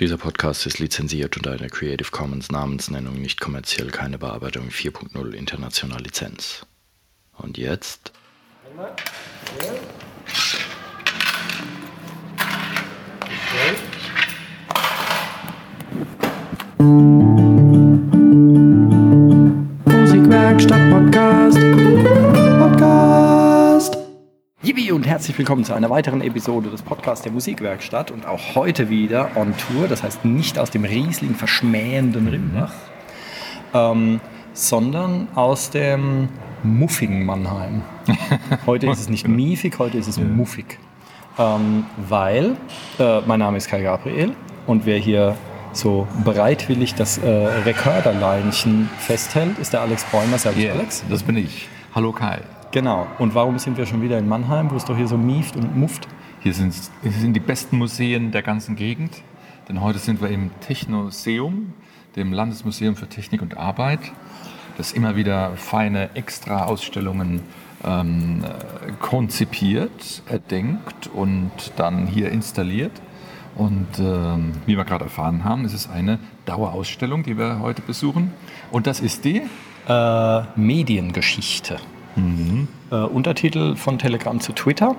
Dieser Podcast ist lizenziert unter einer Creative Commons Namensnennung nicht kommerziell, keine Bearbeitung 4.0 international Lizenz. Und jetzt? Einmal. Ja. Musikwerkstatt herzlich willkommen zu einer weiteren Episode des Podcasts der Musikwerkstatt und auch heute wieder on Tour, das heißt nicht aus dem Riesling verschmähenden Rimbach, ähm, sondern aus dem muffigen Mannheim. Heute ist es nicht miefig, heute ist es muffig. Ähm, weil äh, mein Name ist Kai Gabriel und wer hier so bereitwillig das äh, Rekorderleinchen festhält, ist der Alex Bäumer. Servus yeah, Alex. Das bin ich. Hallo Kai. Genau. Und warum sind wir schon wieder in Mannheim, wo es doch hier so mieft und mufft? Hier sind, hier sind die besten Museen der ganzen Gegend. Denn heute sind wir im Technoseum, dem Landesmuseum für Technik und Arbeit, das immer wieder feine Extra-Ausstellungen ähm, konzipiert, erdenkt und dann hier installiert. Und ähm, wie wir gerade erfahren haben, ist es eine Dauerausstellung, die wir heute besuchen. Und das ist die? Äh, Mediengeschichte. Mhm. Äh, Untertitel von Telegram zu Twitter,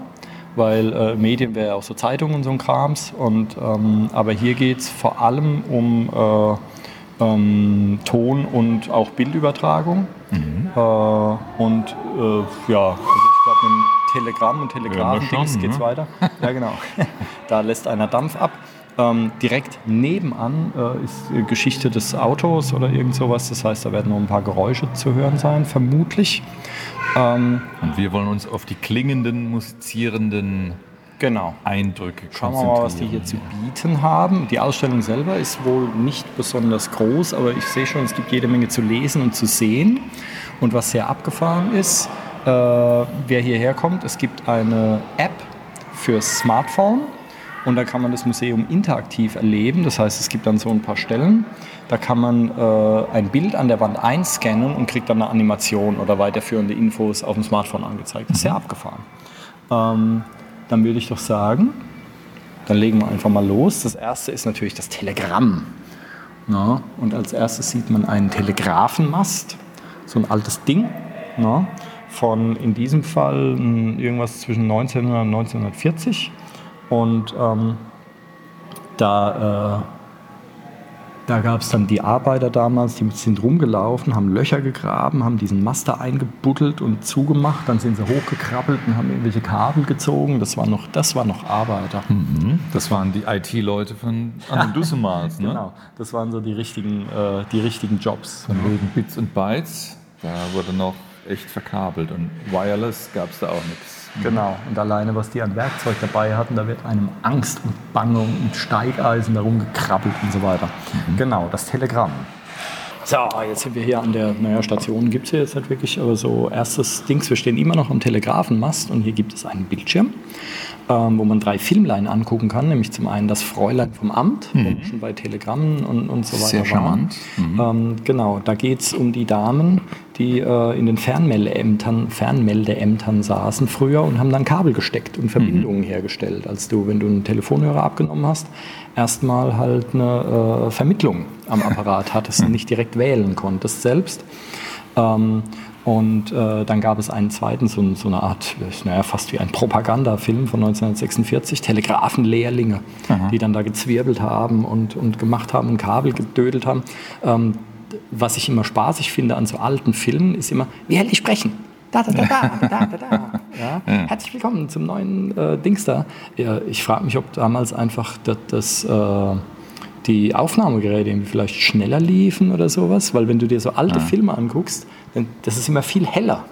weil äh, Medien wäre ja auch so Zeitungen und so ein Krams. Und, ähm, aber hier geht es vor allem um äh, ähm, Ton- und auch Bildübertragung. Mhm. Äh, und äh, ja, also ich glaube, mit Telegramm und Telegraphen-Dings ja, geht es ne? weiter. Ja, genau. da lässt einer Dampf ab. Ähm, direkt nebenan äh, ist Geschichte des Autos oder irgend sowas. Das heißt, da werden noch ein paar Geräusche zu hören sein, vermutlich. Ähm, Und wir wollen uns auf die klingenden, musizierenden genau. Eindrücke Schauen wir mal, was die hier zu bieten haben. Die Ausstellung selber ist wohl nicht besonders groß, aber ich sehe schon, es gibt jede Menge zu lesen und zu sehen. Und was sehr abgefahren ist, äh, wer hierher kommt, es gibt eine App fürs Smartphone und da kann man das Museum interaktiv erleben. Das heißt, es gibt dann so ein paar Stellen, da kann man äh, ein Bild an der Wand einscannen und kriegt dann eine Animation oder weiterführende Infos auf dem Smartphone angezeigt. Das ist sehr abgefahren. Ähm, dann würde ich doch sagen, dann legen wir einfach mal los. Das erste ist natürlich das Telegramm. Ja, und als erstes sieht man einen Telegrafenmast, so ein altes Ding. Ja, von in diesem Fall irgendwas zwischen 1900 und 1940. Und ähm, da, äh, da gab es dann die Arbeiter damals, die sind rumgelaufen, haben Löcher gegraben, haben diesen Master eingebuddelt und zugemacht. Dann sind sie hochgekrabbelt und haben irgendwelche Kabel gezogen. Das war noch, das war noch Arbeiter. Mhm. Das waren die IT-Leute von Anne Dussemals, ne? Genau, das waren so die richtigen, äh, die richtigen Jobs. Von wegen Bits und Bytes, da wurde noch echt verkabelt und Wireless gab es da auch nichts. Genau, und alleine, was die an Werkzeug dabei hatten, da wird einem Angst und Bange und Steigeisen darum gekrabbelt und so weiter. Mhm. Genau, das Telegramm. So, jetzt sind wir hier an der, naja, Station gibt es hier jetzt nicht wirklich, aber so erstes Dings, wir stehen immer noch am Telegrafenmast und hier gibt es einen Bildschirm ähm, wo man drei Filmlein angucken kann, nämlich zum einen das Fräulein vom Amt, mhm. wo wir schon bei Telegrammen und, und so weiter Sehr charmant. Mhm. Ähm, genau, da geht es um die Damen, die äh, in den Fernmeldeämtern, Fernmeldeämtern saßen früher und haben dann Kabel gesteckt und Verbindungen mhm. hergestellt. Als du, wenn du einen Telefonhörer abgenommen hast, erstmal halt eine äh, Vermittlung am Apparat hattest und mhm. nicht direkt wählen konntest selbst. Ähm, und äh, dann gab es einen zweiten, so, so eine Art, naja, fast wie ein Propagandafilm von 1946, Telegrafenlehrlinge, Aha. die dann da gezwirbelt haben und, und gemacht haben und Kabel gedödelt haben. Ähm, was ich immer spaßig finde an so alten Filmen, ist immer, wie hält die sprechen? Da, da, da, da, da, da, da. Ja? Ja. Herzlich willkommen zum neuen äh, Dings da. Ja, ich frage mich, ob damals einfach das, das äh, die Aufnahmegeräte vielleicht schneller liefen oder sowas, weil wenn du dir so alte ja. Filme anguckst, das ist immer viel heller.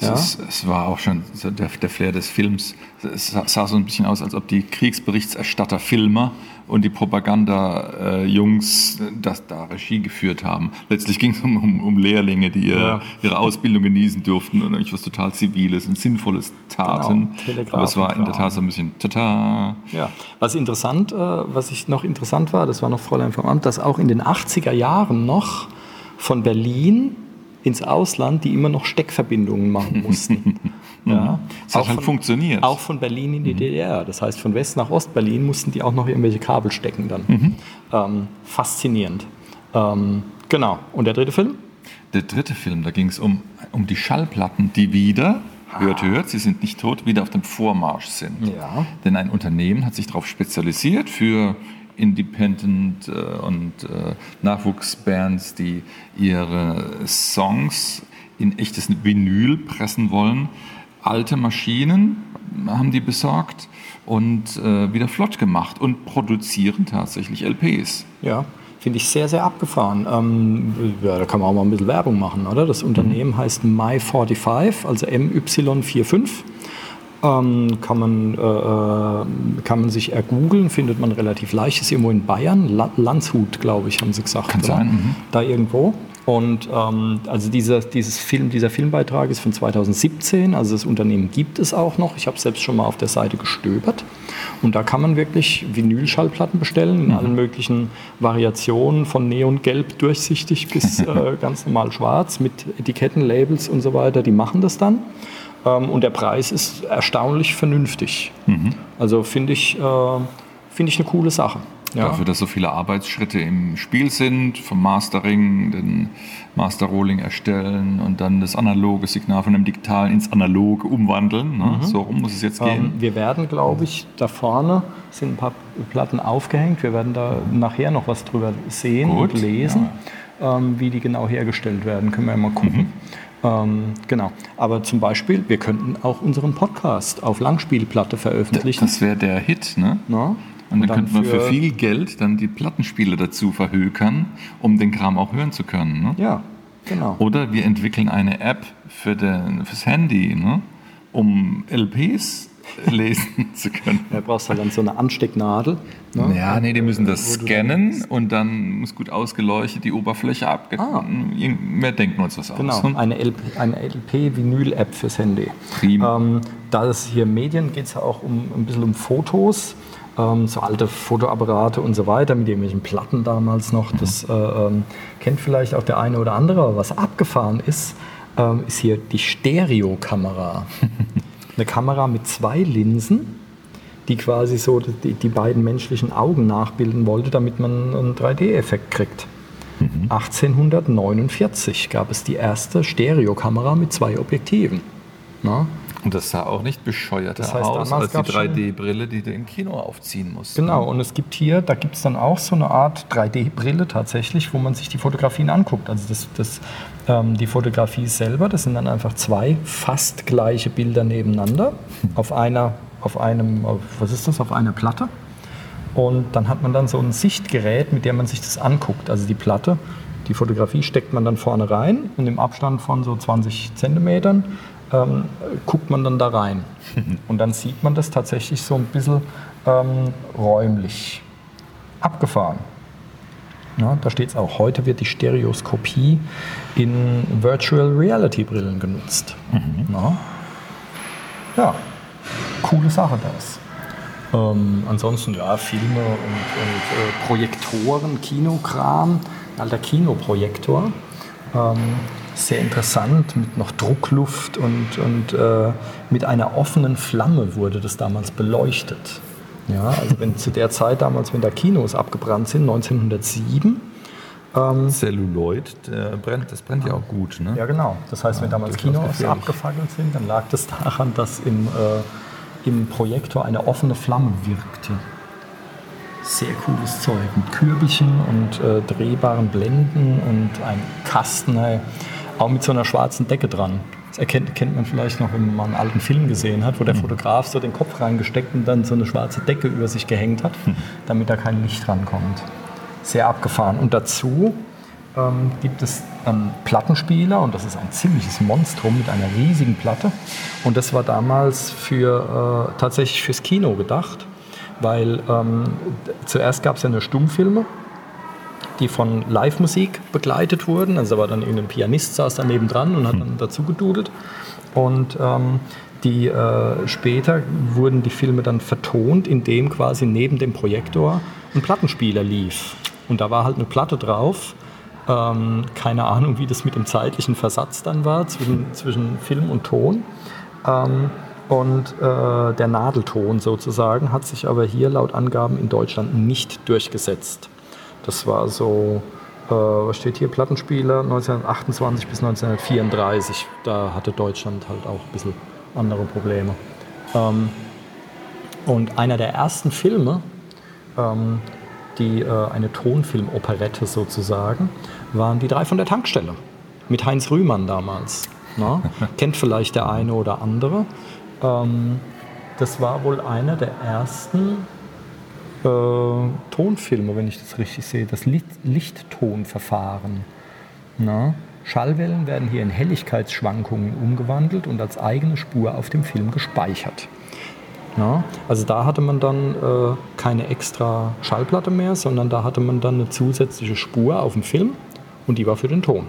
Ja? Es, es, war auch schon so der, der Flair des Films. Es sah so ein bisschen aus, als ob die Kriegsberichterstatter Filmer und die Propaganda-Jungs äh, das da Regie geführt haben. Letztlich ging es um, um, um, Lehrlinge, die ihre, ja. ihre Ausbildung genießen durften und eigentlich was total Ziviles und Sinnvolles taten. Genau. Aber es war in der Tat so ein bisschen tata. Ja, was interessant, äh, was ich noch interessant war, das war noch Fräulein vom Amt, dass auch in den 80er Jahren noch von Berlin ins Ausland, die immer noch Steckverbindungen machen mussten. Ja. Das hat Auch halt von- funktioniert. Auch von Berlin in die DDR. Das heißt, von West nach Ost-Berlin mussten die auch noch irgendwelche Kabel stecken dann. Ähm, faszinierend. Ähm, genau. Und der dritte Film? Der dritte Film, da ging es um, um die Schallplatten, die wieder, hört, hört, sie sind nicht tot, wieder auf dem Vormarsch sind. Ja. Denn ein Unternehmen hat sich darauf spezialisiert für Independent äh, und äh, Nachwuchsbands, die ihre Songs in echtes Vinyl pressen wollen. Alte Maschinen haben die besorgt und äh, wieder flott gemacht und produzieren tatsächlich LPs. Ja, finde ich sehr, sehr abgefahren. Ähm, ja, da kann man auch mal ein bisschen Werbung machen, oder? Das Unternehmen heißt My45, also MY45. Ähm, kann, man, äh, äh, kann man sich ergoogeln, findet man relativ leicht. Ist irgendwo in Bayern, La Landshut, glaube ich, haben sie gesagt. Kann sein, mhm. Da irgendwo. Und ähm, also dieser, dieses Film, dieser Filmbeitrag ist von 2017, also das Unternehmen gibt es auch noch. Ich habe selbst schon mal auf der Seite gestöbert. Und da kann man wirklich Vinylschallplatten bestellen in allen möglichen Variationen, von neongelb durchsichtig bis äh, ganz normal schwarz mit Etiketten, Labels und so weiter. Die machen das dann. Ähm, und der Preis ist erstaunlich vernünftig. Also finde ich, äh, finde ich eine coole Sache. Ja. Dafür, dass so viele Arbeitsschritte im Spiel sind, vom Mastering, den Master-Rolling erstellen und dann das analoge Signal von dem digitalen ins analoge umwandeln. Ne? So rum muss es jetzt Ähm, gehen. wir werden, glaube ich, da vorne sind ein paar Platten aufgehängt. Wir werden da nachher noch was drüber sehen Gut, und lesen, ähm, wie die genau hergestellt werden. Können wir ja mal gucken. Mhm. Ähm, genau. Aber zum Beispiel, wir könnten auch unseren Podcast auf Langspielplatte veröffentlichen. Das wäre der Hit. Ne? Na? Und dann, könnte man für viel Geld dann die Plattenspiele dazu verhökern, um den Kram auch hören zu können. Ne? Ja, genau. Oder wir entwickeln eine App für den, fürs Handy, ne? um LPs lesen zu können. Da brauchst du halt dann so eine Anstecknadel. Ne? Ja, nee, die müssen das scannen und dann muss gut ausgeleuchtet die Oberfläche abge... Ah. Wir denken uns was Genau, aus. Ne? eine LP, eine LP-Vinyl-App fürs Handy. Prima. Ähm, da es hier Medien geht es ja auch um ein bisschen um Fotos, ähm, so alte Fotoapparate und so weiter mit irgendwelchen Platten damals noch. Das äh, ähm, kennt vielleicht auch der eine oder andere. Aber was abgefahren ist, ähm, ist hier die Stereokamera. Eine Kamera mit zwei Linsen, die quasi so die, die beiden menschlichen Augen nachbilden wollte, damit man einen 3D-Effekt kriegt. 1849 gab es die erste Stereokamera mit zwei Objektiven. Na? Und das sah auch nicht bescheuerter Das heißt, aus als die gab's schon- 3D-Brille, die du im Kino aufziehen musst. Genau, und es gibt hier, da gibt es dann auch so eine Art 3D-Brille tatsächlich, wo man sich die Fotografien anguckt. Also das, das, ähm, die Fotografie selber, das sind dann einfach zwei fast gleiche Bilder nebeneinander auf einer, auf einem, auf, was ist das, auf einer Platte. Und dann hat man dann so ein Sichtgerät, mit dem man sich das anguckt. Also die Platte, die Fotografie steckt man dann vorne rein und im Abstand von so 20 Zentimetern ähm, guckt man dann da rein. Und dann sieht man das tatsächlich so ein bisschen ähm, räumlich abgefahren. Ja, da steht es auch, heute wird die Stereoskopie in Virtual Reality Brillen genutzt. Ja. ja, coole Sache das. Ähm, ansonsten ja, Filme und, und äh, Projektoren, Kinokram, ein alter Kinoprojektor. Ähm, sehr interessant, mit noch Druckluft und, und äh, mit einer offenen Flamme wurde das damals beleuchtet. Ja, also wenn zu der Zeit damals, wenn da Kinos abgebrannt sind, 1907, Celluloid, der brennt, das brennt ja auch gut. Ne? Ja, genau. Das heißt, wenn damals Kinos abgefackelt sind, dann lag das daran, dass im, äh, im Projektor eine offene Flamme wirkte. Sehr cooles Zeug mit Kürbelchen und äh, drehbaren Blenden und ein Kasten, hey, auch mit so einer schwarzen Decke dran. Das erkennt, kennt man vielleicht noch, wenn man einen alten Film gesehen hat, wo der Fotograf so den Kopf reingesteckt und dann so eine schwarze Decke über sich gehängt hat, damit da kein Licht rankommt. Sehr abgefahren. Und dazu ähm, gibt es einen Plattenspieler und das ist ein ziemliches Monstrum mit einer riesigen Platte. Und das war damals für, äh, tatsächlich fürs Kino gedacht, weil ähm, zuerst gab es ja nur Stummfilme, die von Live-Musik begleitet wurden. Also da war dann irgendein Pianist saß daneben dran und hat dann dazu gedudelt. Und ähm, die, äh, später wurden die Filme dann vertont, indem quasi neben dem Projektor ein Plattenspieler lief. Und da war halt eine Platte drauf. Ähm, keine Ahnung, wie das mit dem zeitlichen Versatz dann war zwischen, zwischen Film und Ton. Ähm, und äh, der Nadelton sozusagen hat sich aber hier laut Angaben in Deutschland nicht durchgesetzt. Das war so, äh, was steht hier, Plattenspieler 1928 bis 1934. Da hatte Deutschland halt auch ein bisschen andere Probleme. Ähm, und einer der ersten Filme, ähm, die äh, eine Tonfilmoperette sozusagen, waren die drei von der Tankstelle mit Heinz Rühmann damals. Na? Kennt vielleicht der eine oder andere. Ähm, das war wohl einer der ersten äh, Tonfilme, wenn ich das richtig sehe, das Licht Lichttonverfahren. Na? Schallwellen werden hier in Helligkeitsschwankungen umgewandelt und als eigene Spur auf dem Film gespeichert. Ja, also da hatte man dann äh, keine extra Schallplatte mehr, sondern da hatte man dann eine zusätzliche Spur auf dem Film und die war für den Ton.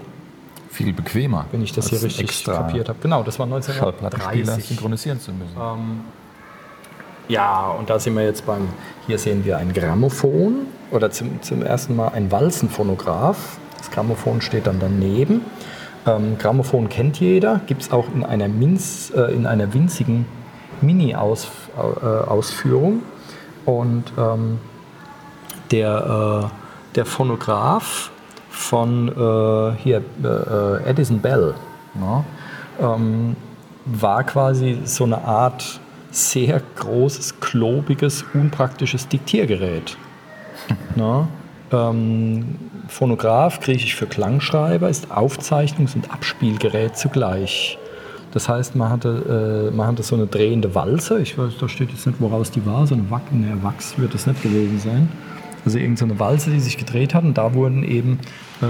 Viel bequemer. Wenn ich das hier richtig kapiert habe. Genau, das war 1930. synchronisieren zu müssen. Ähm, ja, und da sind wir jetzt beim, hier sehen wir ein Grammophon oder zum, zum ersten Mal ein Walzenphonograph. Das Grammophon steht dann daneben. Ähm, Grammophon kennt jeder, gibt es auch in einer, Minz, äh, in einer winzigen Mini-Ausführung. Äh, und ähm, der, äh, der Phonograph von äh, hier, äh, Edison Bell ne, ähm, war quasi so eine Art sehr großes, klobiges, unpraktisches Diktiergerät. ne? ähm, Phonograph, griechisch für Klangschreiber, ist Aufzeichnungs- und Abspielgerät zugleich. Das heißt, man hatte, äh, man hatte so eine drehende Walze. Ich weiß, da steht jetzt nicht, woraus die war. So eine Wach, ne, Wachs wird das nicht gewesen sein. Also irgendeine so Walze, die sich gedreht hat. Und da wurden eben äh,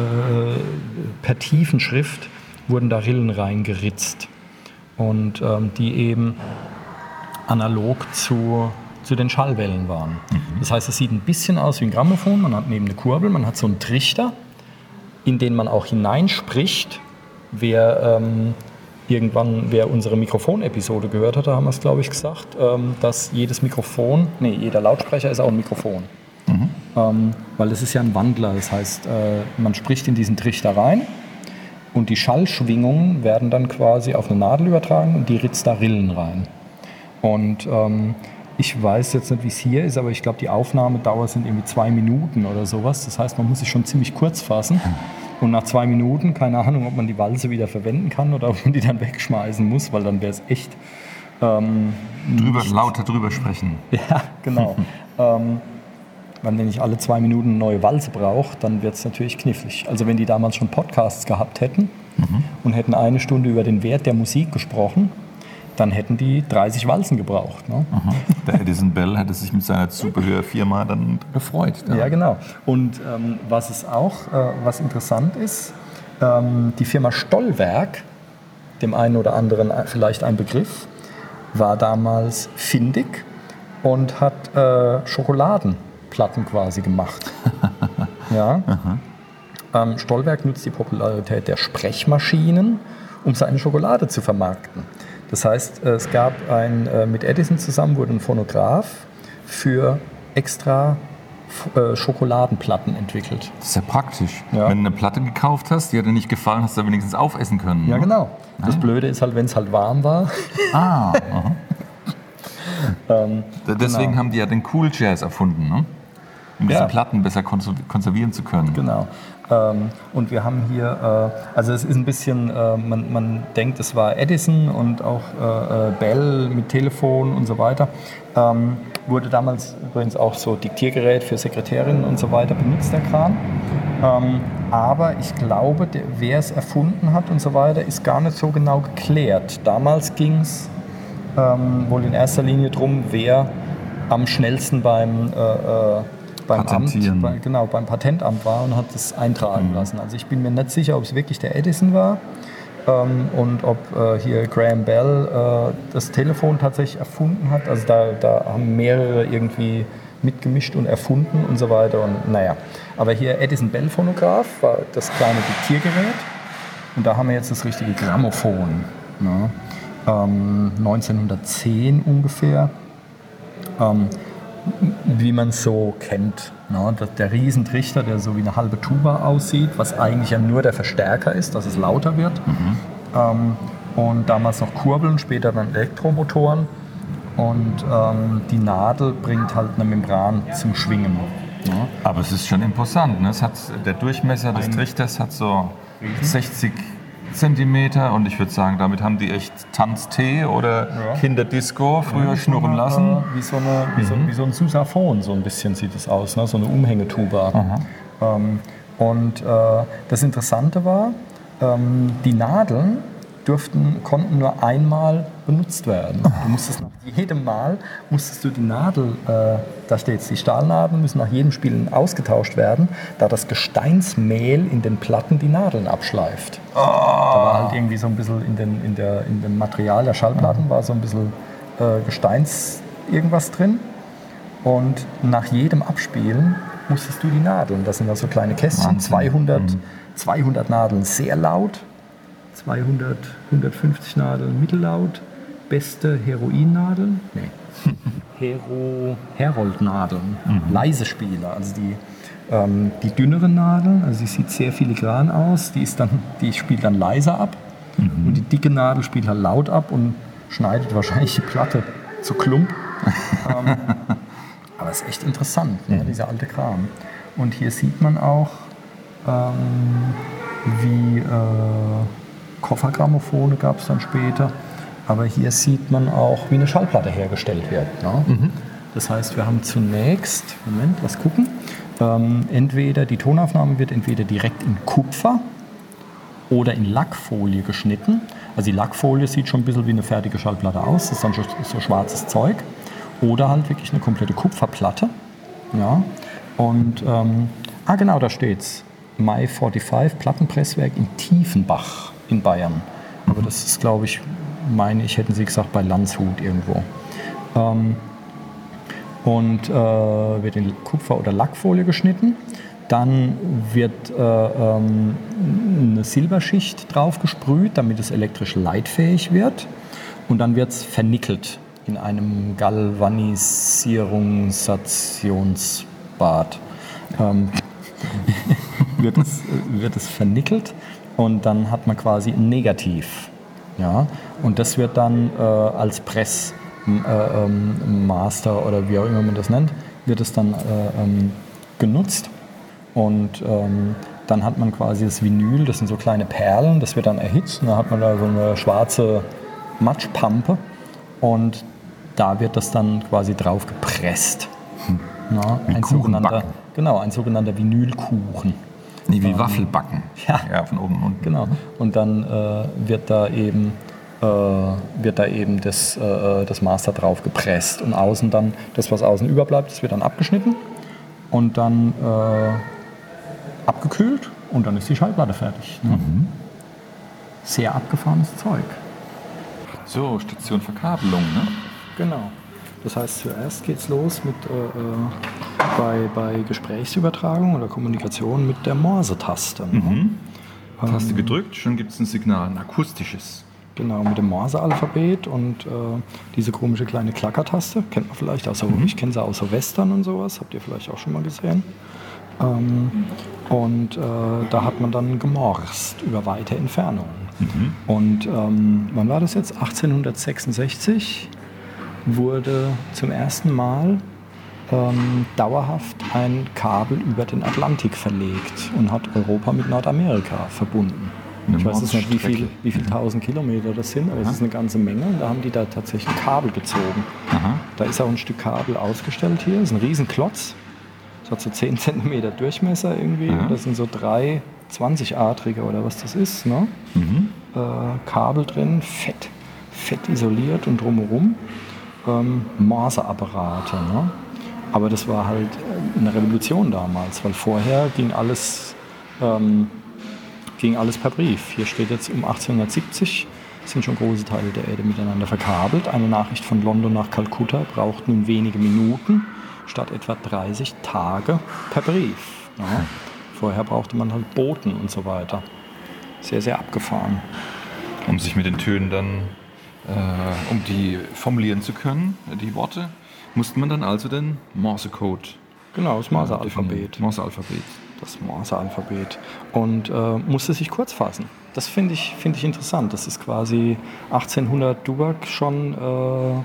per Tiefenschrift wurden da Rillen reingeritzt. Und ähm, die eben analog zu, zu den Schallwellen waren. Mhm. Das heißt, es sieht ein bisschen aus wie ein Grammophon. Man hat neben eine Kurbel, man hat so einen Trichter, in den man auch hineinspricht. Wer ähm, irgendwann, wer unsere Mikrofonepisode gehört hat, da haben wir es, glaube ich, gesagt, ähm, dass jedes Mikrofon, nee, jeder Lautsprecher ist auch ein Mikrofon. Mhm. Ähm, weil es ist ja ein Wandler, das heißt, äh, man spricht in diesen Trichter rein und die Schallschwingungen werden dann quasi auf eine Nadel übertragen und die ritzt da Rillen rein. Und ähm, ich weiß jetzt nicht, wie es hier ist, aber ich glaube, die Aufnahmedauer sind irgendwie zwei Minuten oder sowas. Das heißt, man muss sich schon ziemlich kurz fassen. Und nach zwei Minuten, keine Ahnung, ob man die Walze wieder verwenden kann oder ob man die dann wegschmeißen muss, weil dann wäre es echt. Ähm, drüber, lauter drüber sprechen. Ja, genau. ähm, wenn ich alle zwei Minuten eine neue Walze brauche, dann wird es natürlich knifflig. Also wenn die damals schon Podcasts gehabt hätten mhm. und hätten eine Stunde über den Wert der Musik gesprochen, dann hätten die 30 Walzen gebraucht. Ne? Der Edison Bell hätte sich mit seiner Zubehörfirma dann gefreut. Ja, ja genau. Und ähm, was es auch, äh, was interessant ist, ähm, die Firma Stollwerk, dem einen oder anderen vielleicht ein Begriff, war damals findig und hat äh, Schokoladenplatten quasi gemacht. ja. Ähm, Stollwerk nutzt die Popularität der Sprechmaschinen, um seine Schokolade zu vermarkten. Das heißt, äh, es gab ein, äh, mit Edison zusammen wurde ein Phonograph für extra äh, Schokoladenplatten entwickelt. Das ist ja praktisch. Ja. Wenn du eine Platte gekauft hast, die hat dir nicht gefallen, hast du wenigstens aufessen können. Ja, ne? genau. Das Nein? Blöde ist halt, wenn es halt warm war. Ah, ähm, Deswegen genau. haben die ja den Cool Jazz erfunden, ne? um diese ja. Platten besser konservieren zu können. Genau. Ähm, und wir haben hier, äh, also es ist ein bisschen, äh, man, man denkt, es war Edison und auch äh, Bell mit Telefon und so weiter. Ähm, wurde damals übrigens auch so Diktiergerät für Sekretärinnen und so weiter benutzt, der Kran. Ähm, aber ich glaube, der, wer es erfunden hat und so weiter, ist gar nicht so genau geklärt. Damals ging es ähm, wohl in erster Linie darum, wer am schnellsten beim äh, beim Amt, bei, genau, beim Patentamt war und hat das eintragen mhm. lassen. Also ich bin mir nicht sicher, ob es wirklich der Edison war ähm, und ob äh, hier Graham Bell äh, das Telefon tatsächlich erfunden hat. Also da, da haben mehrere irgendwie mitgemischt und erfunden und so weiter. Und naja, aber hier Edison Bell Phonograph war das kleine Diktiergerät und da haben wir jetzt das richtige Grammophon. Ne? Ähm, 1910 ungefähr. Ähm, wie man es so kennt. Ne? Der Riesentrichter, der so wie eine halbe Tuba aussieht, was eigentlich ja nur der Verstärker ist, dass es lauter wird. Mhm. Ähm, und damals noch Kurbeln, später dann Elektromotoren. Und ähm, die Nadel bringt halt eine Membran zum Schwingen. Ja. Aber es ist schon imposant. Ne? Es hat, der Durchmesser des Ein- Trichters hat so 60 Zentimeter und ich würde sagen, damit haben die echt Tanztee oder Ja. Kinderdisco früher schnurren Äh, lassen. Wie so, eine, wie, so, wie so ein Sousaphon, so ein bisschen sieht es aus, ne? so eine Umhängetuba. Ähm, und äh, das Interessante war, ähm, die Nadeln durften, konnten nur einmal benutzt werden. Du musstest nach jedem Mal, musstest du die Nadel, äh, da steht es, die Stahlnadeln müssen nach jedem Spielen ausgetauscht werden, da das Gesteinsmehl in den Platten die Nadeln abschleift. Da war halt irgendwie so ein bisschen in, den, in, der, in dem Material der Schallplatten war so ein bisschen äh, Gesteins irgendwas drin. Und nach jedem Abspielen musstest du die Nadeln, das sind also kleine Kästchen, Wahnsinn. 200, Mhm. 200 Nadeln sehr laut, 200, 150 Nadeln mittellaut, beste Heroinnadeln, nee, Hero, Heroldnadeln, leise Spieler, also die, ähm, die dünneren Nadeln, also die sieht sehr filigran aus, die, ist dann, die spielt dann leiser ab. Und die dicke Nadel spielt halt laut ab und schneidet wahrscheinlich die Platte zu Klump. ähm, aber es ist echt interessant, ne, dieser alte Kram. Und hier sieht man auch, ähm, wie äh, Koffergrammophone gab es dann später. Aber hier sieht man auch, wie eine Schallplatte hergestellt wird. Ne? Das heißt, wir haben zunächst, Moment, was gucken. Ähm, entweder die Tonaufnahme wird entweder direkt in Kupfer oder in Lackfolie geschnitten. Also die Lackfolie sieht schon ein bisschen wie eine fertige Schallplatte aus. Das ist dann schon so schwarzes Zeug. Oder halt wirklich eine komplette Kupferplatte. Ja. Und, ähm, ah genau, da steht's. Mai 45, Plattenpresswerk in Tiefenbach in Bayern. Aber das ist, glaube ich, meine ich, hätten sie gesagt, bei Landshut irgendwo. Ähm, und äh, wird in Kupfer- oder Lackfolie geschnitten. Dann wird äh, ähm, eine Silberschicht drauf gesprüht, damit es elektrisch leitfähig wird. Und dann wird es vernickelt in einem Galvanisierungsstationsbad. Ähm, wird, es, wird es vernickelt und dann hat man quasi ein Negativ. Ja? Und das wird dann äh, als Press äh, ähm, oder wie auch immer man das nennt, wird es dann äh, ähm, genutzt. Und ähm, dann hat man quasi das Vinyl, das sind so kleine Perlen, das wird dann erhitzt und dann hat man da so eine schwarze Matschpampe und da wird das dann quasi drauf gepresst. Ja, Wie ein sogenannter, genau, ein sogenannter Vinylkuchen. Nee, wie Waffelbacken. Ja. ja, von oben und unten. Genau. Und dann äh, wird da eben, äh, wird da eben das, äh, das Master drauf gepresst. Und außen dann, das was außen überbleibt, das wird dann abgeschnitten und dann äh, abgekühlt und dann ist die Schallplatte fertig. Ne? Sehr abgefahrenes Zeug. So, Station Verkabelung, ne? Genau. Das heißt, zuerst geht es los mit, äh, äh, bei, bei Gesprächsübertragung oder Kommunikation mit der Morse-Taste. Ne? Taste gedrückt, schon gibt es ein Signal, ein akustisches. Genau, mit dem Morse-Alphabet und äh, diese komische kleine Klackertaste. Kennt man vielleicht aus, Mhm. ich kenne sie außer Western und sowas, habt ihr vielleicht auch schon mal gesehen. Ähm, und äh, da hat man dann gemorst über weite Entfernungen. Mhm. Und ähm, wann war das jetzt? 1866 wurde zum ersten Mal ähm, dauerhaft ein Kabel über den Atlantik verlegt und hat Europa mit Nordamerika verbunden. Eine ich weiß jetzt nicht, wie Mordsstrecke. viel, wie viel tausend Kilometer das sind, aber es ist eine ganze Menge und da haben die da tatsächlich Kabel gezogen. Aha. Da ist auch ein Stück Kabel ausgestellt hier, das ist ein Riesenklotz. Das hat so 10 cm Durchmesser irgendwie. Und das sind so drei 20-adrige oder was das ist. Ne? Mhm. Äh, Kabel drin, fett, fett isoliert und drumherum ähm, Morseapparate. Ne? Aber das war halt äh, eine Revolution damals, weil vorher ging alles, ähm, ging alles per Brief. Hier steht jetzt um 1870 sind schon große Teile der Erde miteinander verkabelt. Eine Nachricht von London nach Kalkutta braucht nun wenige Minuten statt etwa 30 Tage per Brief. Ja. Vorher brauchte man halt Boten und so weiter. Sehr, sehr abgefahren. Um sich mit den Tönen dann, äh, um die formulieren zu können, die Worte, musste man dann also den Morsecode Genau, das definieren. Morse-Alphabet. Morse-Alphabet. das Morse-Alphabet, und äh, musste sich kurz fassen. Das finde ich, find ich interessant. Das ist quasi 1800 Dubak schon äh,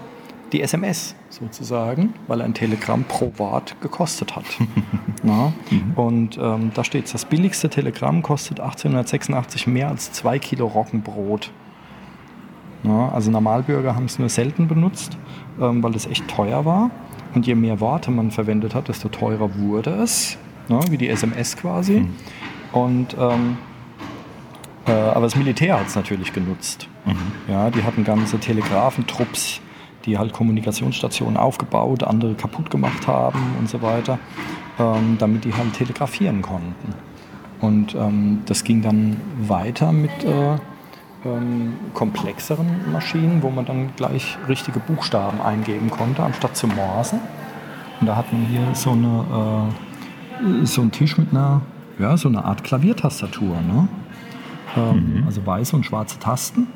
die SMS sozusagen, weil ein Telegramm pro Wort gekostet hat. Na? Mhm. Und ähm, da steht das billigste Telegramm kostet 1886 mehr als zwei Kilo Roggenbrot. Also Normalbürger haben es nur selten benutzt, ähm, weil es echt teuer war. Und je mehr Worte man verwendet hat, desto teurer wurde es, na? wie die SMS quasi. Mhm. Und ähm, äh, aber das Militär hat es natürlich genutzt. Mhm. Ja, die hatten ganze Telegrafentrupps die halt Kommunikationsstationen aufgebaut, andere kaputt gemacht haben und so weiter, ähm, damit die halt telegrafieren konnten. Und ähm, das ging dann weiter mit äh, ähm, komplexeren Maschinen, wo man dann gleich richtige Buchstaben eingeben konnte, anstatt zu morsen. Und da hat man hier so, eine, äh, so einen Tisch mit einer, ja, so einer Art Klaviertastatur. Ne? Ähm, mhm. Also weiße und schwarze Tasten.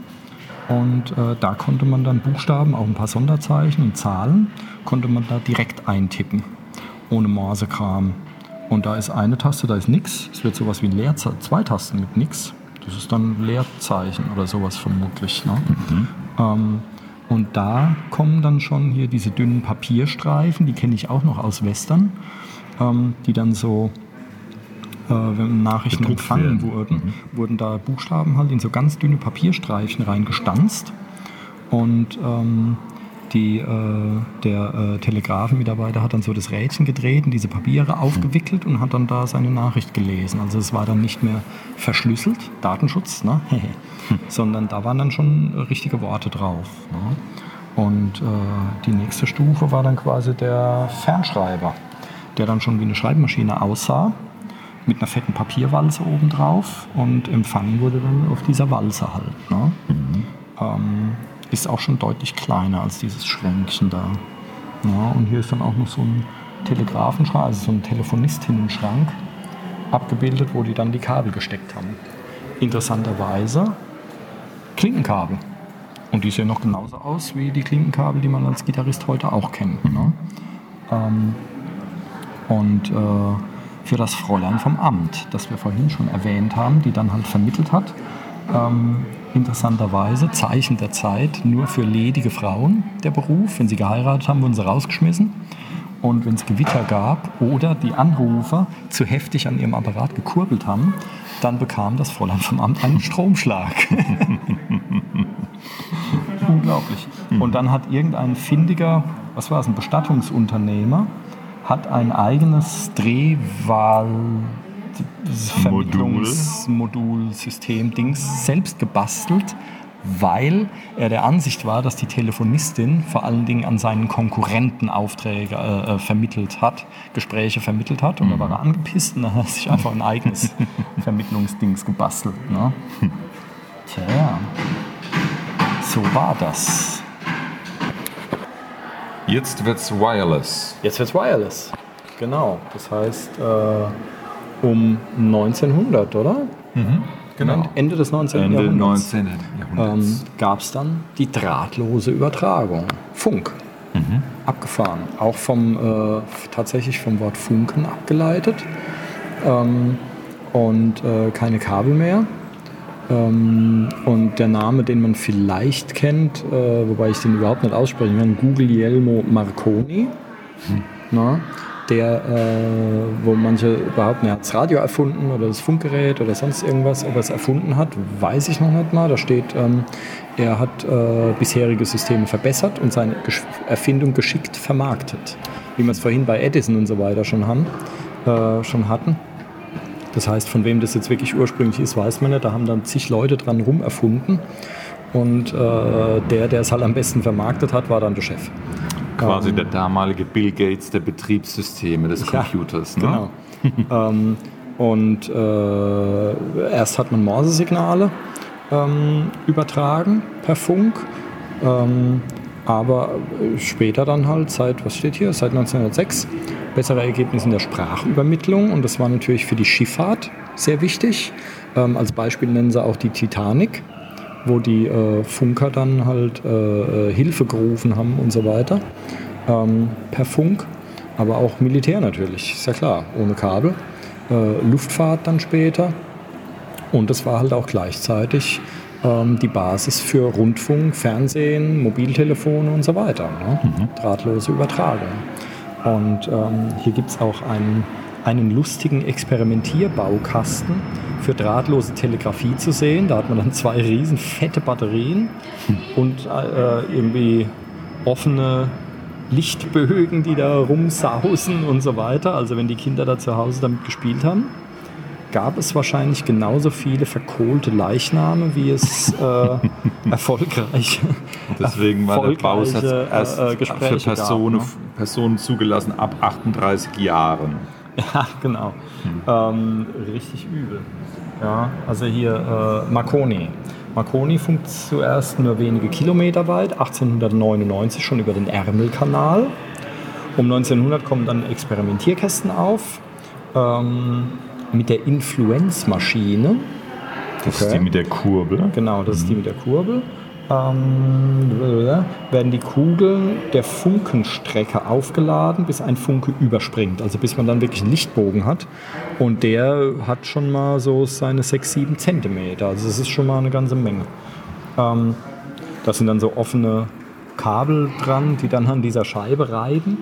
Und äh, da konnte man dann Buchstaben, auch ein paar Sonderzeichen und Zahlen, konnte man da direkt eintippen, ohne Morsekram. Und da ist eine Taste, da ist nichts. Es wird sowas wie ein Leerzeichen, zwei Tasten mit nichts. Das ist dann Leerzeichen oder sowas vermutlich. Ne? Mhm. Ähm, und da kommen dann schon hier diese dünnen Papierstreifen, die kenne ich auch noch aus Western, ähm, die dann so äh, wenn Nachrichten Bedruckt empfangen werden. wurden, mhm. wurden da Buchstaben halt in so ganz dünne Papierstreifen reingestanzt. Und ähm, die, äh, der äh, Telegrafenmitarbeiter hat dann so das Rädchen gedreht und diese Papiere aufgewickelt und hat dann da seine Nachricht gelesen. Also es war dann nicht mehr verschlüsselt, Datenschutz, ne? sondern da waren dann schon richtige Worte drauf. Ne? Und äh, die nächste Stufe war dann quasi der Fernschreiber, der dann schon wie eine Schreibmaschine aussah mit einer fetten Papierwalze obendrauf und empfangen wurde dann auf dieser Walze halt. Ne? Mhm. Ähm, ist auch schon deutlich kleiner als dieses Schränkchen da. Ja, und hier ist dann auch noch so ein Telegrafenschrank, also so ein Telefonistinnenschrank abgebildet, wo die dann die Kabel gesteckt haben. Interessanterweise Klinkenkabel. Und die sehen noch genauso aus wie die Klinkenkabel, die man als Gitarrist heute auch kennt. Ne? Ähm, und äh, für das Fräulein vom Amt, das wir vorhin schon erwähnt haben, die dann halt vermittelt hat. Ähm, interessanterweise, Zeichen der Zeit, nur für ledige Frauen der Beruf. Wenn sie geheiratet haben, wurden sie rausgeschmissen. Und wenn es Gewitter gab oder die Anrufer zu heftig an ihrem Apparat gekurbelt haben, dann bekam das Fräulein vom Amt einen Stromschlag. Unglaublich. Und dann hat irgendein findiger, was war es, ein Bestattungsunternehmer, hat ein eigenes Drehwahl Vermittlungsmodul-System Dings selbst gebastelt, weil er der Ansicht war, dass die Telefonistin vor allen Dingen an seinen Konkurrenten Aufträge äh, äh vermittelt hat, Gespräche vermittelt hat und mhm. da war er angepisst und dann hat er sich einfach ein eigenes Vermittlungsdings gebastelt. Ne? Tja, so war das. Jetzt wird's wireless. Jetzt wird's wireless. Genau. Das heißt äh, um 1900, oder? Mhm. Genau. Ende des 19. Ende Jahrhunderts, 19. Jahrhunderts. Ähm, gab es dann die drahtlose Übertragung. Funk. Mhm. Abgefahren. Auch vom, äh, tatsächlich vom Wort Funken abgeleitet. Ähm, und äh, keine Kabel mehr. Ähm, und der Name, den man vielleicht kennt, äh, wobei ich den überhaupt nicht aussprechen kann, Guglielmo Marconi. Hm. Na, der, äh, wo manche behaupten, er hat das Radio erfunden oder das Funkgerät oder sonst irgendwas. Ob er es erfunden hat, weiß ich noch nicht mal. Da steht, ähm, er hat äh, bisherige Systeme verbessert und seine Gesch Erfindung geschickt vermarktet. Wie wir es vorhin bei Edison und so weiter schon, haben, äh, schon hatten. Das heißt, von wem das jetzt wirklich ursprünglich ist, weiß man nicht. Da haben dann zig Leute dran rum erfunden. Und äh, der, der es halt am besten vermarktet hat, war dann der Chef. Quasi ähm, der damalige Bill Gates der Betriebssysteme des Computers. Ja, ne? Genau. ähm, und äh, erst hat man Morse-Signale ähm, übertragen per Funk. Ähm, aber später dann halt, seit, was steht hier, seit 1906, bessere Ergebnisse in der Sprachübermittlung. Und das war natürlich für die Schifffahrt sehr wichtig. Ähm, als Beispiel nennen sie auch die Titanic, wo die äh, Funker dann halt äh, äh Hilfe gerufen haben und so weiter. Ähm, per Funk. Aber auch Militär natürlich, ist ja klar, ohne Kabel. äh, Luftfahrt dann später. Und es war halt auch gleichzeitig ähm, die Basis für Rundfunk, Fernsehen, Mobiltelefone und so weiter. Ne? Mhm. Drahtlose Übertragung. Und ähm, hier gibt es auch einen, einen lustigen Experimentierbaukasten für drahtlose Telegrafie zu sehen. Da hat man dann zwei riesen fette Batterien und äh, irgendwie offene Lichtbögen, die da rumsausen und so weiter. Also wenn die Kinder da zu Hause damit gespielt haben, gab es wahrscheinlich genauso viele verkohlte Leichname, wie es äh, erfolgreiche Deswegen war der Bausatz erst äh, für Gespräche gab, Personen, ne? Personen zugelassen ab 38 Jahren. Ja, genau. Ähm, richtig übel. Ja, also hier äh, Marconi. Marconi funkt zuerst nur wenige Kilometer weit, 1899 schon über den Ärmelkanal. Um 1900 kommen dann Experimentierkästen auf ähm, mit der Influenzmaschine. Das ist die mit der Kurbel. Genau, das ist die mit der Kurbel. Ähm, werden die Kugeln der Funkenstrecke aufgeladen, bis ein Funke überspringt. Also bis man dann wirklich einen Lichtbogen hat. Und der hat schon mal so seine 6, 7 Zentimeter. Also das ist schon mal eine ganze Menge. Ähm, da sind dann so offene Kabel dran, die dann an dieser Scheibe reiben.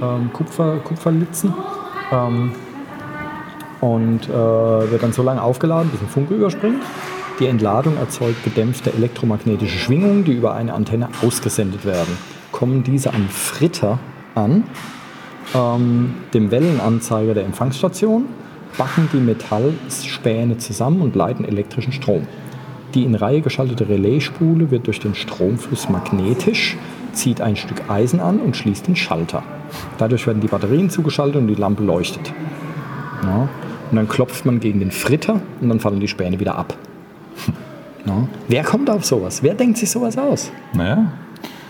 Ähm, Kupfer, Kupferlitzen. Ähm, und äh, wird dann so lange aufgeladen, bis ein Funke überspringt. Die Entladung erzeugt gedämpfte elektromagnetische Schwingungen, die über eine Antenne ausgesendet werden. Kommen diese am Fritter an, ähm, dem Wellenanzeiger der Empfangsstation, backen die Metallspäne zusammen und leiten elektrischen Strom. Die in Reihe geschaltete Relaisspule wird durch den Stromfluss magnetisch, zieht ein Stück Eisen an und schließt den Schalter. Dadurch werden die Batterien zugeschaltet und die Lampe leuchtet. Ja. Und dann klopft man gegen den Fritter und dann fallen die Späne wieder ab. Ja. Wer kommt auf sowas? Wer denkt sich sowas aus? Naja,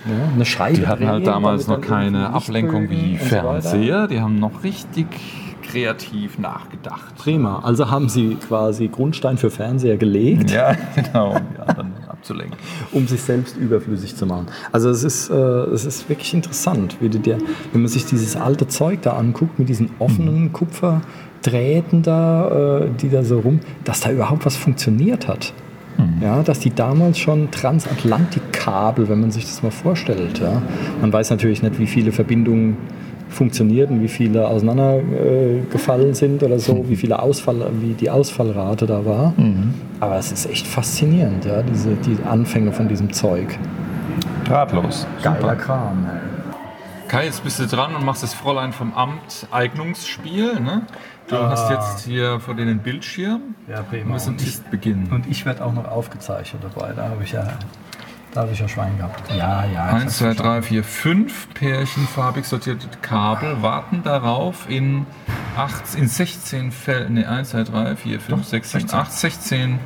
Ja, eine Scheibe. die hatten halt damals noch dann keine Ablenkung wie und so. Fernseher. Die haben noch richtig kreativ nachgedacht. Prima. Also haben sie quasi Grundstein für Fernseher gelegt, Ja, genau, um die anderen abzulenken. um sich selbst überflüssig zu machen. Also es ist, äh, es ist wirklich interessant, wie dir, wenn man sich dieses alte Zeug da anguckt mit diesen offenen Kupferdrähten da, äh, die da so rum, dass da überhaupt was funktioniert hat. Ja, dass die damals schon Transatlantikkabel, wenn man sich das mal vorstellt. Ja. Man weiß natürlich nicht, wie viele Verbindungen funktionierten, wie viele auseinandergefallen äh, sind oder so, wie viele Ausfall, wie die Ausfallrate da war. Aber es ist echt faszinierend, ja, diese, die Anfänge von diesem Zeug. Drahtlos. Geiler Kram. Kai, jetzt bist du dran und machst das Fräulein vom Amt Eignungsspiel. Ne? Du hast jetzt hier vor dir den Bildschirm. Ja, Wir prima. müssen Und ich, beginnen. und ich werde auch noch aufgezeichnet dabei. Da habe ich ja, da habe ich ja Schwein gehabt. Ja, ja. ich 1, hab's 2, verstanden. 3, 4, 5 Pärchen farbig sortierte Kabel warten darauf in, 8, in 16 Fällen, ne 1, 2, 3, 4, 5, 6, 7, 8, 16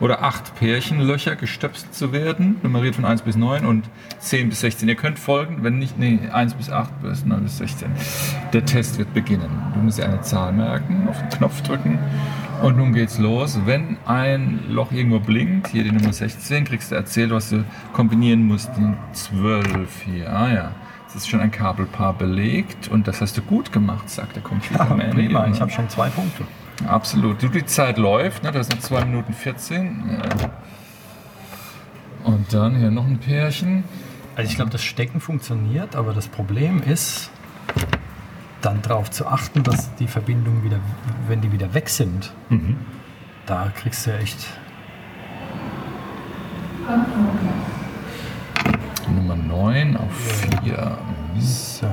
oder 8 Pärchenlöcher gestöpselt zu werden, nummeriert von 1 bis 9 und 10 bis 16. Ihr könnt folgen, wenn nicht, nee, 1 bis 8 bis 9 bis 16. Der Test wird beginnen. Du musst dir eine Zahl merken, auf den Knopf drücken und nun geht's los. Wenn ein Loch irgendwo blinkt, hier die Nummer 16, kriegst du erzählt, was du kombinieren musst. Die 12 hier, ah ja. Es ist schon ein Kabelpaar belegt und das hast du gut gemacht, sagt der Computer. Ja, prima, ich habe schon zwei Punkte. Absolut. Die Zeit läuft, ne? das sind 2 Minuten 14. Ja. Und dann hier noch ein Pärchen. Also ich glaube, das Stecken funktioniert, aber das Problem ist, dann darauf zu achten, dass die Verbindungen wieder, wenn die wieder weg sind, da kriegst du ja echt. Nummer 9 auf 4. So.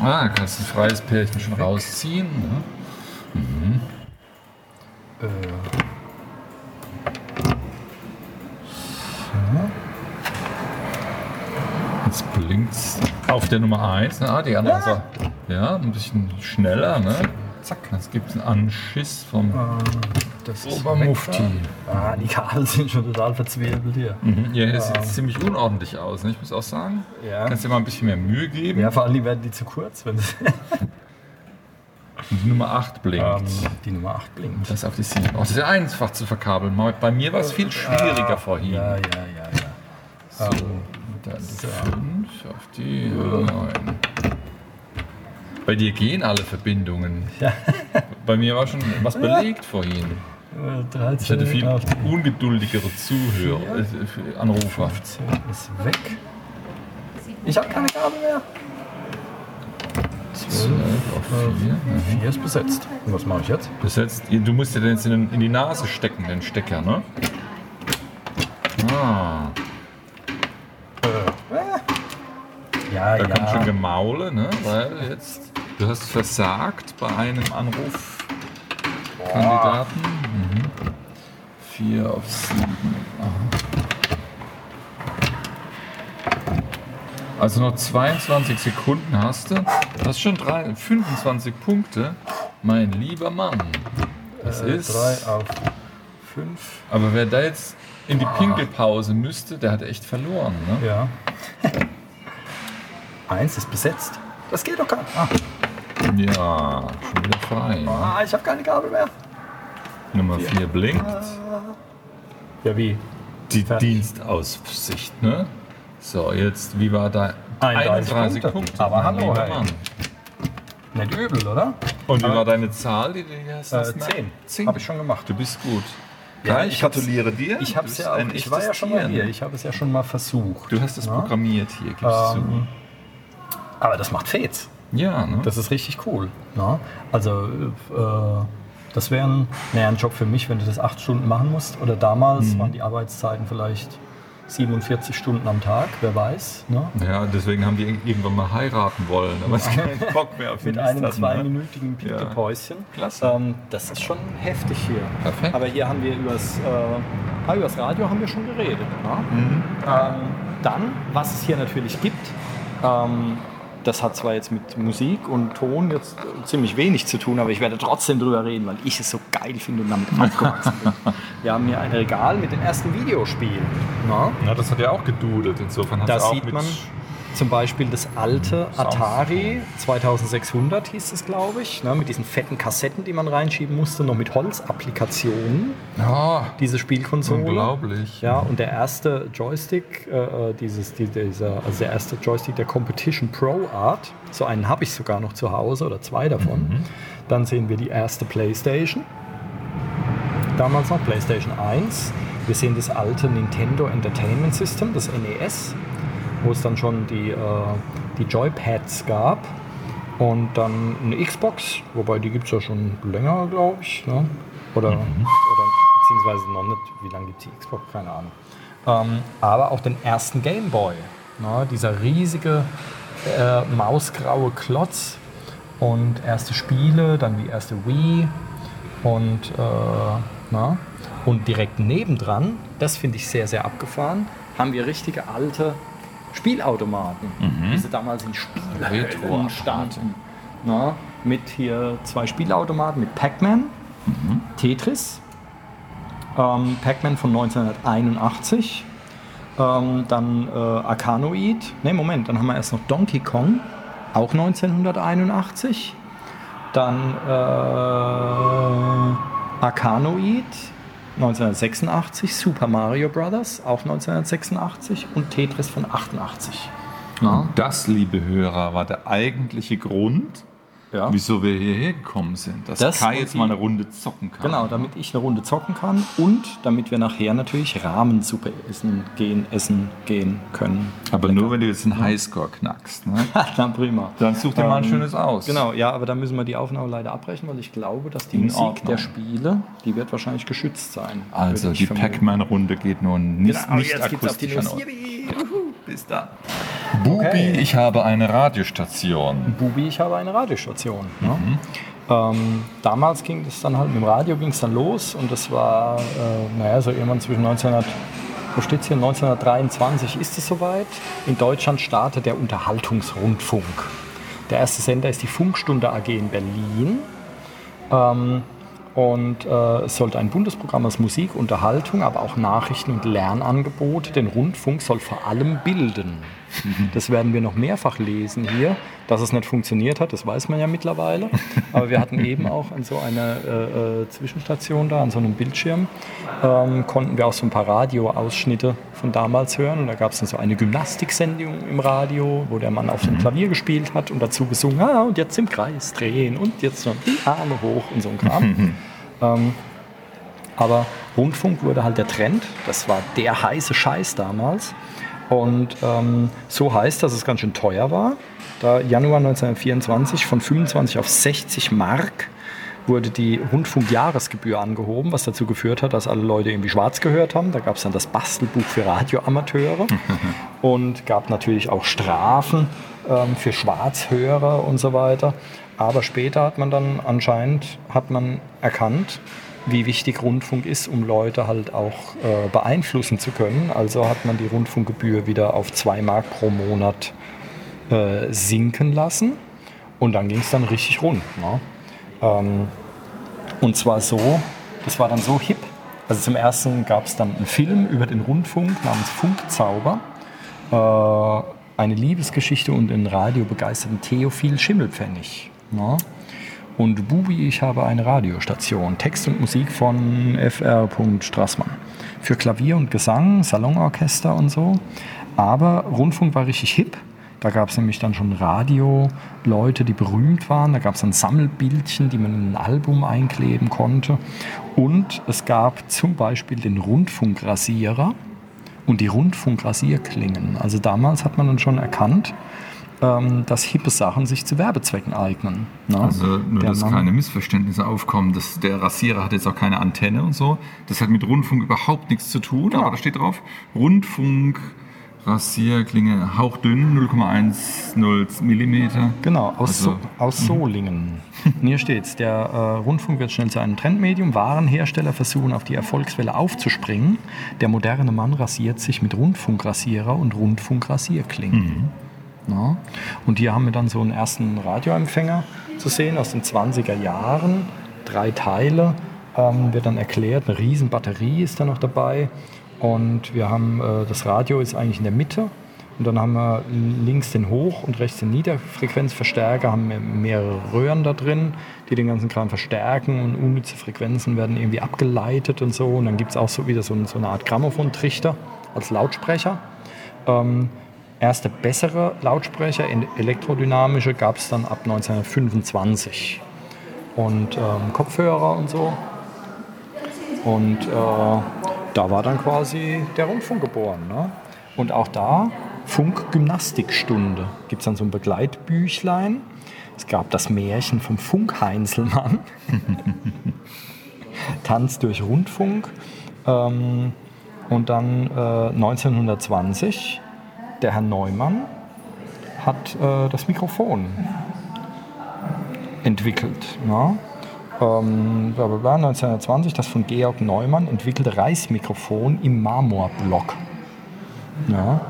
Ah, da kannst du ein freies Pärchen schon rausziehen. Ne? Äh. Jetzt blinkt's auf der Nummer 1. Ah, die andere ist auch, ja, ein bisschen schneller. Ne? Zack, jetzt gibt es einen Anschiss vom Das Obermufti. Ah, die Kabel sind schon total verzwirbelt hier. Mhm. Ja, das sieht ziemlich unordentlich aus. Ne? Ich muss auch sagen, Ja. kannst dir mal ein bisschen mehr Mühe geben. Ja, vor allem werden die zu kurz, wenn Und die Nummer 8 blinkt. ähm, die Nummer 8 blinkt. Das auf die 7. Oh, das ist ja einfach zu verkabeln. Bei mir war es viel schwieriger vorhin. Ja, ja, ja, ja. So, dann die 5 auf die 9. Bei dir gehen alle Verbindungen. Bei mir war schon was belegt vorhin. Äh, Ich hatte viel ungeduldigere Zuhörer, äh, Anrufer. 15 ist weg. Ich habe keine Gabel mehr. 12 auf 4. 4 ist besetzt. Und was mache ich jetzt? Besetzt. Du musst dir den jetzt in, in die Nase stecken, den Stecker, ne? Ah, Ja, da kommt schon Gemaule, ne? Weil jetzt, du hast versagt bei einem Anrufkandidaten. Mhm. 4 auf 7. Also noch 22 Sekunden hast du. Das ist schon drei, 25 Punkte. Mein lieber Mann. Das ist. 3 auf 5. Aber wer da jetzt in die Pinkelpause müsste, der hat echt verloren. Ne? Ja. Eins ist besetzt. Das geht doch gar nicht. Ah, Ja, schon wieder frei. Ne? ah ich habe keine Gabel mehr. Nummer 4 blinkt. Ja, wie? Die. Dienstaussicht, ne? So, jetzt, wie war da? 31 31 Punkte. Punkte. Aber hallo, hey. Mann. Nicht übel, oder? Und wie Aber- war deine Zahl, die du hier hast? Äh, hast, ne? 10. Zehn. Habe ich schon gemacht. Du bist gut. Ja, Ja, ich ich hab's- gratuliere dir. Ich Du bist ja auch, ich war ja schon mal hier. ne? Ich habe es ja schon mal versucht. Du hast es Ja? programmiert hier, gibst Ähm, aber das macht Fets. du. Ja, ne? Das ist richtig cool. Ne? Also, äh, das wäre ein, naja, ein Job für mich, wenn du das acht Stunden machen musst. Oder damals Mhm. waren die Arbeitszeiten vielleicht 47 Stunden am Tag, wer weiß. Ne? ja, deswegen haben die irgendwann mal heiraten wollen, aber es keinen Bock mehr auf Mit einem ne? zweiminütigen Pinkelpäuschen. Klasse. Ähm, das ist schon heftig hier. Perfekt. Aber hier haben wir übers, äh, ah, übers Radio haben wir schon geredet. Ne? Mhm. Ähm, dann, was es hier natürlich gibt, ähm, das hat zwar jetzt mit Musik und Ton jetzt äh, ziemlich wenig zu tun, aber ich werde trotzdem drüber reden, weil ich es so geil finde und damit aufgewachsen bin. Wir haben hier ein Regal mit den ersten Videospielen. Ne? Ja, das hat ja auch gedudelt, insofern hat es auch sieht mit man zum Beispiel das alte. Atari 2600 hieß es, glaube ich, ne, mit diesen fetten Kassetten, die man reinschieben musste, noch mit Holzapplikationen, Ja, diese Spielkonsole. unglaublich. Ja, und der erste Joystick, äh, dieses, die- dieser, also der erste Joystick der Competition Pro Art, so einen habe ich sogar noch zu Hause oder zwei davon. Dann sehen wir die erste PlayStation, damals noch PlayStation 1. Wir sehen das alte Nintendo Entertainment System, das NES, wo es dann schon die, äh, die Joypads gab. Und dann eine Xbox, wobei die gibt es ja schon länger, glaube ich. Ne? Oder, oder beziehungsweise noch nicht, wie lange gibt es die Xbox? Keine Ahnung. Ähm, aber auch den ersten Game Boy. Ne? Dieser riesige äh, mausgraue Klotz und erste Spiele, dann die erste Wii und, äh, na? und direkt nebendran, das finde ich sehr, sehr abgefahren, haben wir richtige alte Spielautomaten, wie sie damals in Retroautomaten. standen. Na? Mit hier zwei Spielautomaten, mit Pac-Man, Tetris, ähm, Pac-Man von 1981, ähm, dann äh, Arkanoid, ne Moment, dann haben wir erst noch Donkey Kong, auch 1981, dann äh, Arkanoid 1986, Super Mario Brothers auch 1986 und Tetris von 88. Na? Und das, liebe Hörer, war der eigentliche Grund, Ja. wieso wir hierher gekommen sind. Dass Das Kai jetzt mal eine Runde zocken kann. Genau, damit ich eine Runde zocken kann und damit wir nachher natürlich Rahmensuppe essen gehen, essen gehen können. Aber nur, wenn du jetzt einen Highscore knackst. Ne? Na prima. Dann such dir mal ein Ähm, schönes aus. Genau, ja, aber da müssen wir die Aufnahme leider abbrechen, weil ich glaube, dass die In Musik Ordnung. der Spiele, die wird wahrscheinlich geschützt sein. Also, die. Pac-Man-Runde geht nun nicht, Genau, nicht akustisch an Nuss. Bis dann. Bubi, Okay. ich habe eine Radiostation. Bubi, ich habe eine Radiostation. Ne? Mhm. Ähm, damals ging es dann halt, mit dem Radio ging es dann los und das war, äh, naja, so irgendwann zwischen 1900, wo steht hier, 1923 ist es soweit. In Deutschland startet der Unterhaltungsrundfunk. Der erste Sender ist die Funkstunde AG in Berlin. Ähm, und äh, es sollte ein Bundesprogramm aus Musik, Unterhaltung, aber auch Nachrichten und Lernangebote. Den Rundfunk soll vor allem bilden. Das werden wir noch mehrfach lesen hier. Dass es nicht funktioniert hat, das weiß man ja mittlerweile. Aber wir hatten eben auch an so einer äh, äh, Zwischenstation da, an so einem Bildschirm, ähm, konnten wir auch so ein paar Radioausschnitte von damals hören. Und da gab es dann so eine Gymnastiksendung im Radio, wo der Mann auf dem Klavier gespielt hat und dazu gesungen, ah, und jetzt im Kreis drehen und jetzt noch die Arme hoch und so ein Kram. ähm, aber Rundfunk wurde halt der Trend. Das war der heiße Scheiß damals. Und ähm, so heißt, dass es ganz schön teuer war. Da Januar 1924 von 25 auf 60 Mark wurde die Rundfunkjahresgebühr angehoben, was dazu geführt hat, dass alle Leute irgendwie schwarz gehört haben. Da gab es dann das Bastelbuch für Radioamateure und gab natürlich auch Strafen ähm, für Schwarzhörer und so weiter. Aber später hat man dann anscheinend hat man erkannt, wie wichtig Rundfunk ist, um Leute halt auch äh, beeinflussen zu können. Also hat man die Rundfunkgebühr wieder auf 2 Mark pro Monat äh, sinken lassen und dann ging es dann richtig rund. Ne? Ähm, und zwar so, das war dann so hip. Also zum ersten gab es dann einen Film über den Rundfunk namens Funkzauber. Äh, eine Liebesgeschichte und einen radiobegeisterten Theophil Schimmelpfennig. Ne? Und Bubi, ich habe eine Radiostation. Text und Musik von Fr. Strassmann. Für Klavier und Gesang, Salonorchester und so. Aber Rundfunk war richtig hip. Da gab es nämlich dann schon Radio-Leute, die berühmt waren. Da gab es dann Sammelbildchen, die man in ein Album einkleben konnte. Und es gab zum Beispiel den Rundfunkrasierer und die Rundfunkrasierklingen. Also damals hat man dann schon erkannt, ähm, dass hippe Sachen sich zu Werbezwecken eignen. Ne? Also nur, dass Mann, keine Missverständnisse aufkommen. Das, der Rasierer hat jetzt auch keine Antenne und so. Das hat mit Rundfunk überhaupt nichts zu tun, genau. aber da steht drauf, Rundfunk... Rasierklinge hauchdünn, 0,10 mm. Genau, aus, also, so, aus mhm. Solingen. hier steht's. Der äh, Rundfunk wird schnell zu einem Trendmedium. Warenhersteller versuchen auf die Erfolgswelle aufzuspringen. Der moderne Mann rasiert sich mit Rundfunkrasierer und Rundfunkrasierklingen. Mhm. Ja. Und hier haben wir dann so einen ersten Radioempfänger zu sehen aus den 20er Jahren. Drei Teile ähm, wird dann erklärt. Eine riesen Batterie ist da noch dabei. Und wir haben, äh, das Radio ist eigentlich in der Mitte. Und dann haben wir links den Hoch- und rechts den Niederfrequenzverstärker, haben wir mehrere Röhren da drin, die den ganzen Kram verstärken und unnütze Frequenzen werden irgendwie abgeleitet und so. Und dann gibt es auch so wieder so, so, eine Art Grammophontrichter als Lautsprecher. Ähm, Erste bessere Lautsprecher, elektrodynamische, gab es dann ab 1925. Und ähm, Kopfhörer und so. Und äh, da war dann quasi der Rundfunk geboren. Ne? Und auch da Funkgymnastikstunde. Gibt es dann so ein Begleitbüchlein. Es gab das Märchen vom Funkheinzelmann. Tanz durch Rundfunk. Ähm, und dann äh, 1920 der Herr Neumann hat äh, das Mikrofon entwickelt. Ja? Ähm, bla bla bla, 1920 das von Georg Neumann entwickelte Reismikrofon im Marmorblock. Ja?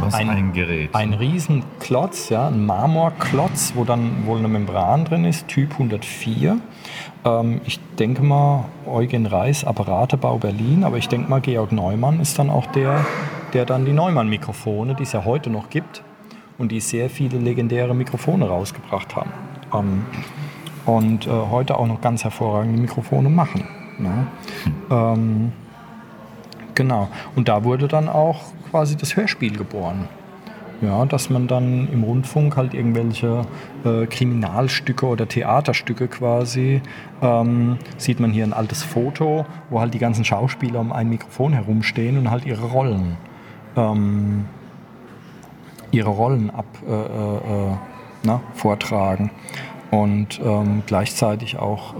Was ein, ein Gerät. Ein Riesenklotz, ja, ein Marmorklotz, wo dann wohl eine Membran drin ist, Typ 104. Ähm, ich denke mal, Eugen Reis, Apparatebau Berlin, aber ich denke mal, Georg Neumann ist dann auch der, der dann die Neumann-Mikrofone, die es ja heute noch gibt und die sehr viele legendäre Mikrofone rausgebracht haben. Ähm, und äh, heute auch noch ganz hervorragende Mikrofone machen. Ne? Ähm, genau. Und da wurde dann auch quasi das Hörspiel geboren. Ja, dass man dann im Rundfunk halt irgendwelche äh, Kriminalstücke oder Theaterstücke quasi, ähm, sieht man hier ein altes Foto, wo halt die ganzen Schauspieler um ein Mikrofon herumstehen und halt ihre Rollen ähm, ihre Rollen ab, äh, äh, na, vortragen und ähm, gleichzeitig auch äh,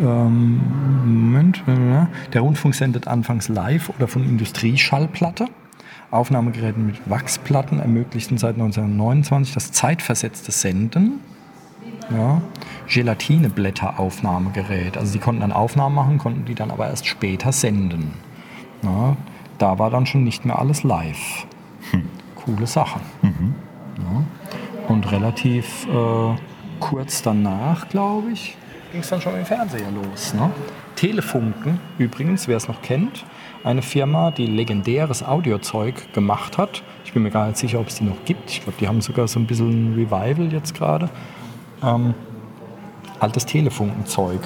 ähm, Moment, äh, der Rundfunk sendet anfangs live oder von Industrieschallplatte. Aufnahmegeräten mit Wachsplatten ermöglichten seit 1929 das zeitversetzte Senden. Ja, Gelatineblätter-Aufnahmegerät. Also sie konnten dann Aufnahmen machen, konnten die dann aber erst später senden. Ja, da war dann schon nicht mehr alles live. Hm. Coole Sache. Mhm. Ja. Und relativ äh, kurz danach, glaube ich, ging es dann schon mit dem Fernseher los. Ne? Telefunken übrigens, wer es noch kennt, eine Firma, die legendäres Audiozeug gemacht hat. Ich bin mir gar nicht sicher, ob es die noch gibt. Ich glaube, die haben sogar so ein bisschen ein Revival jetzt gerade. Ähm, altes Telefunkenzeug.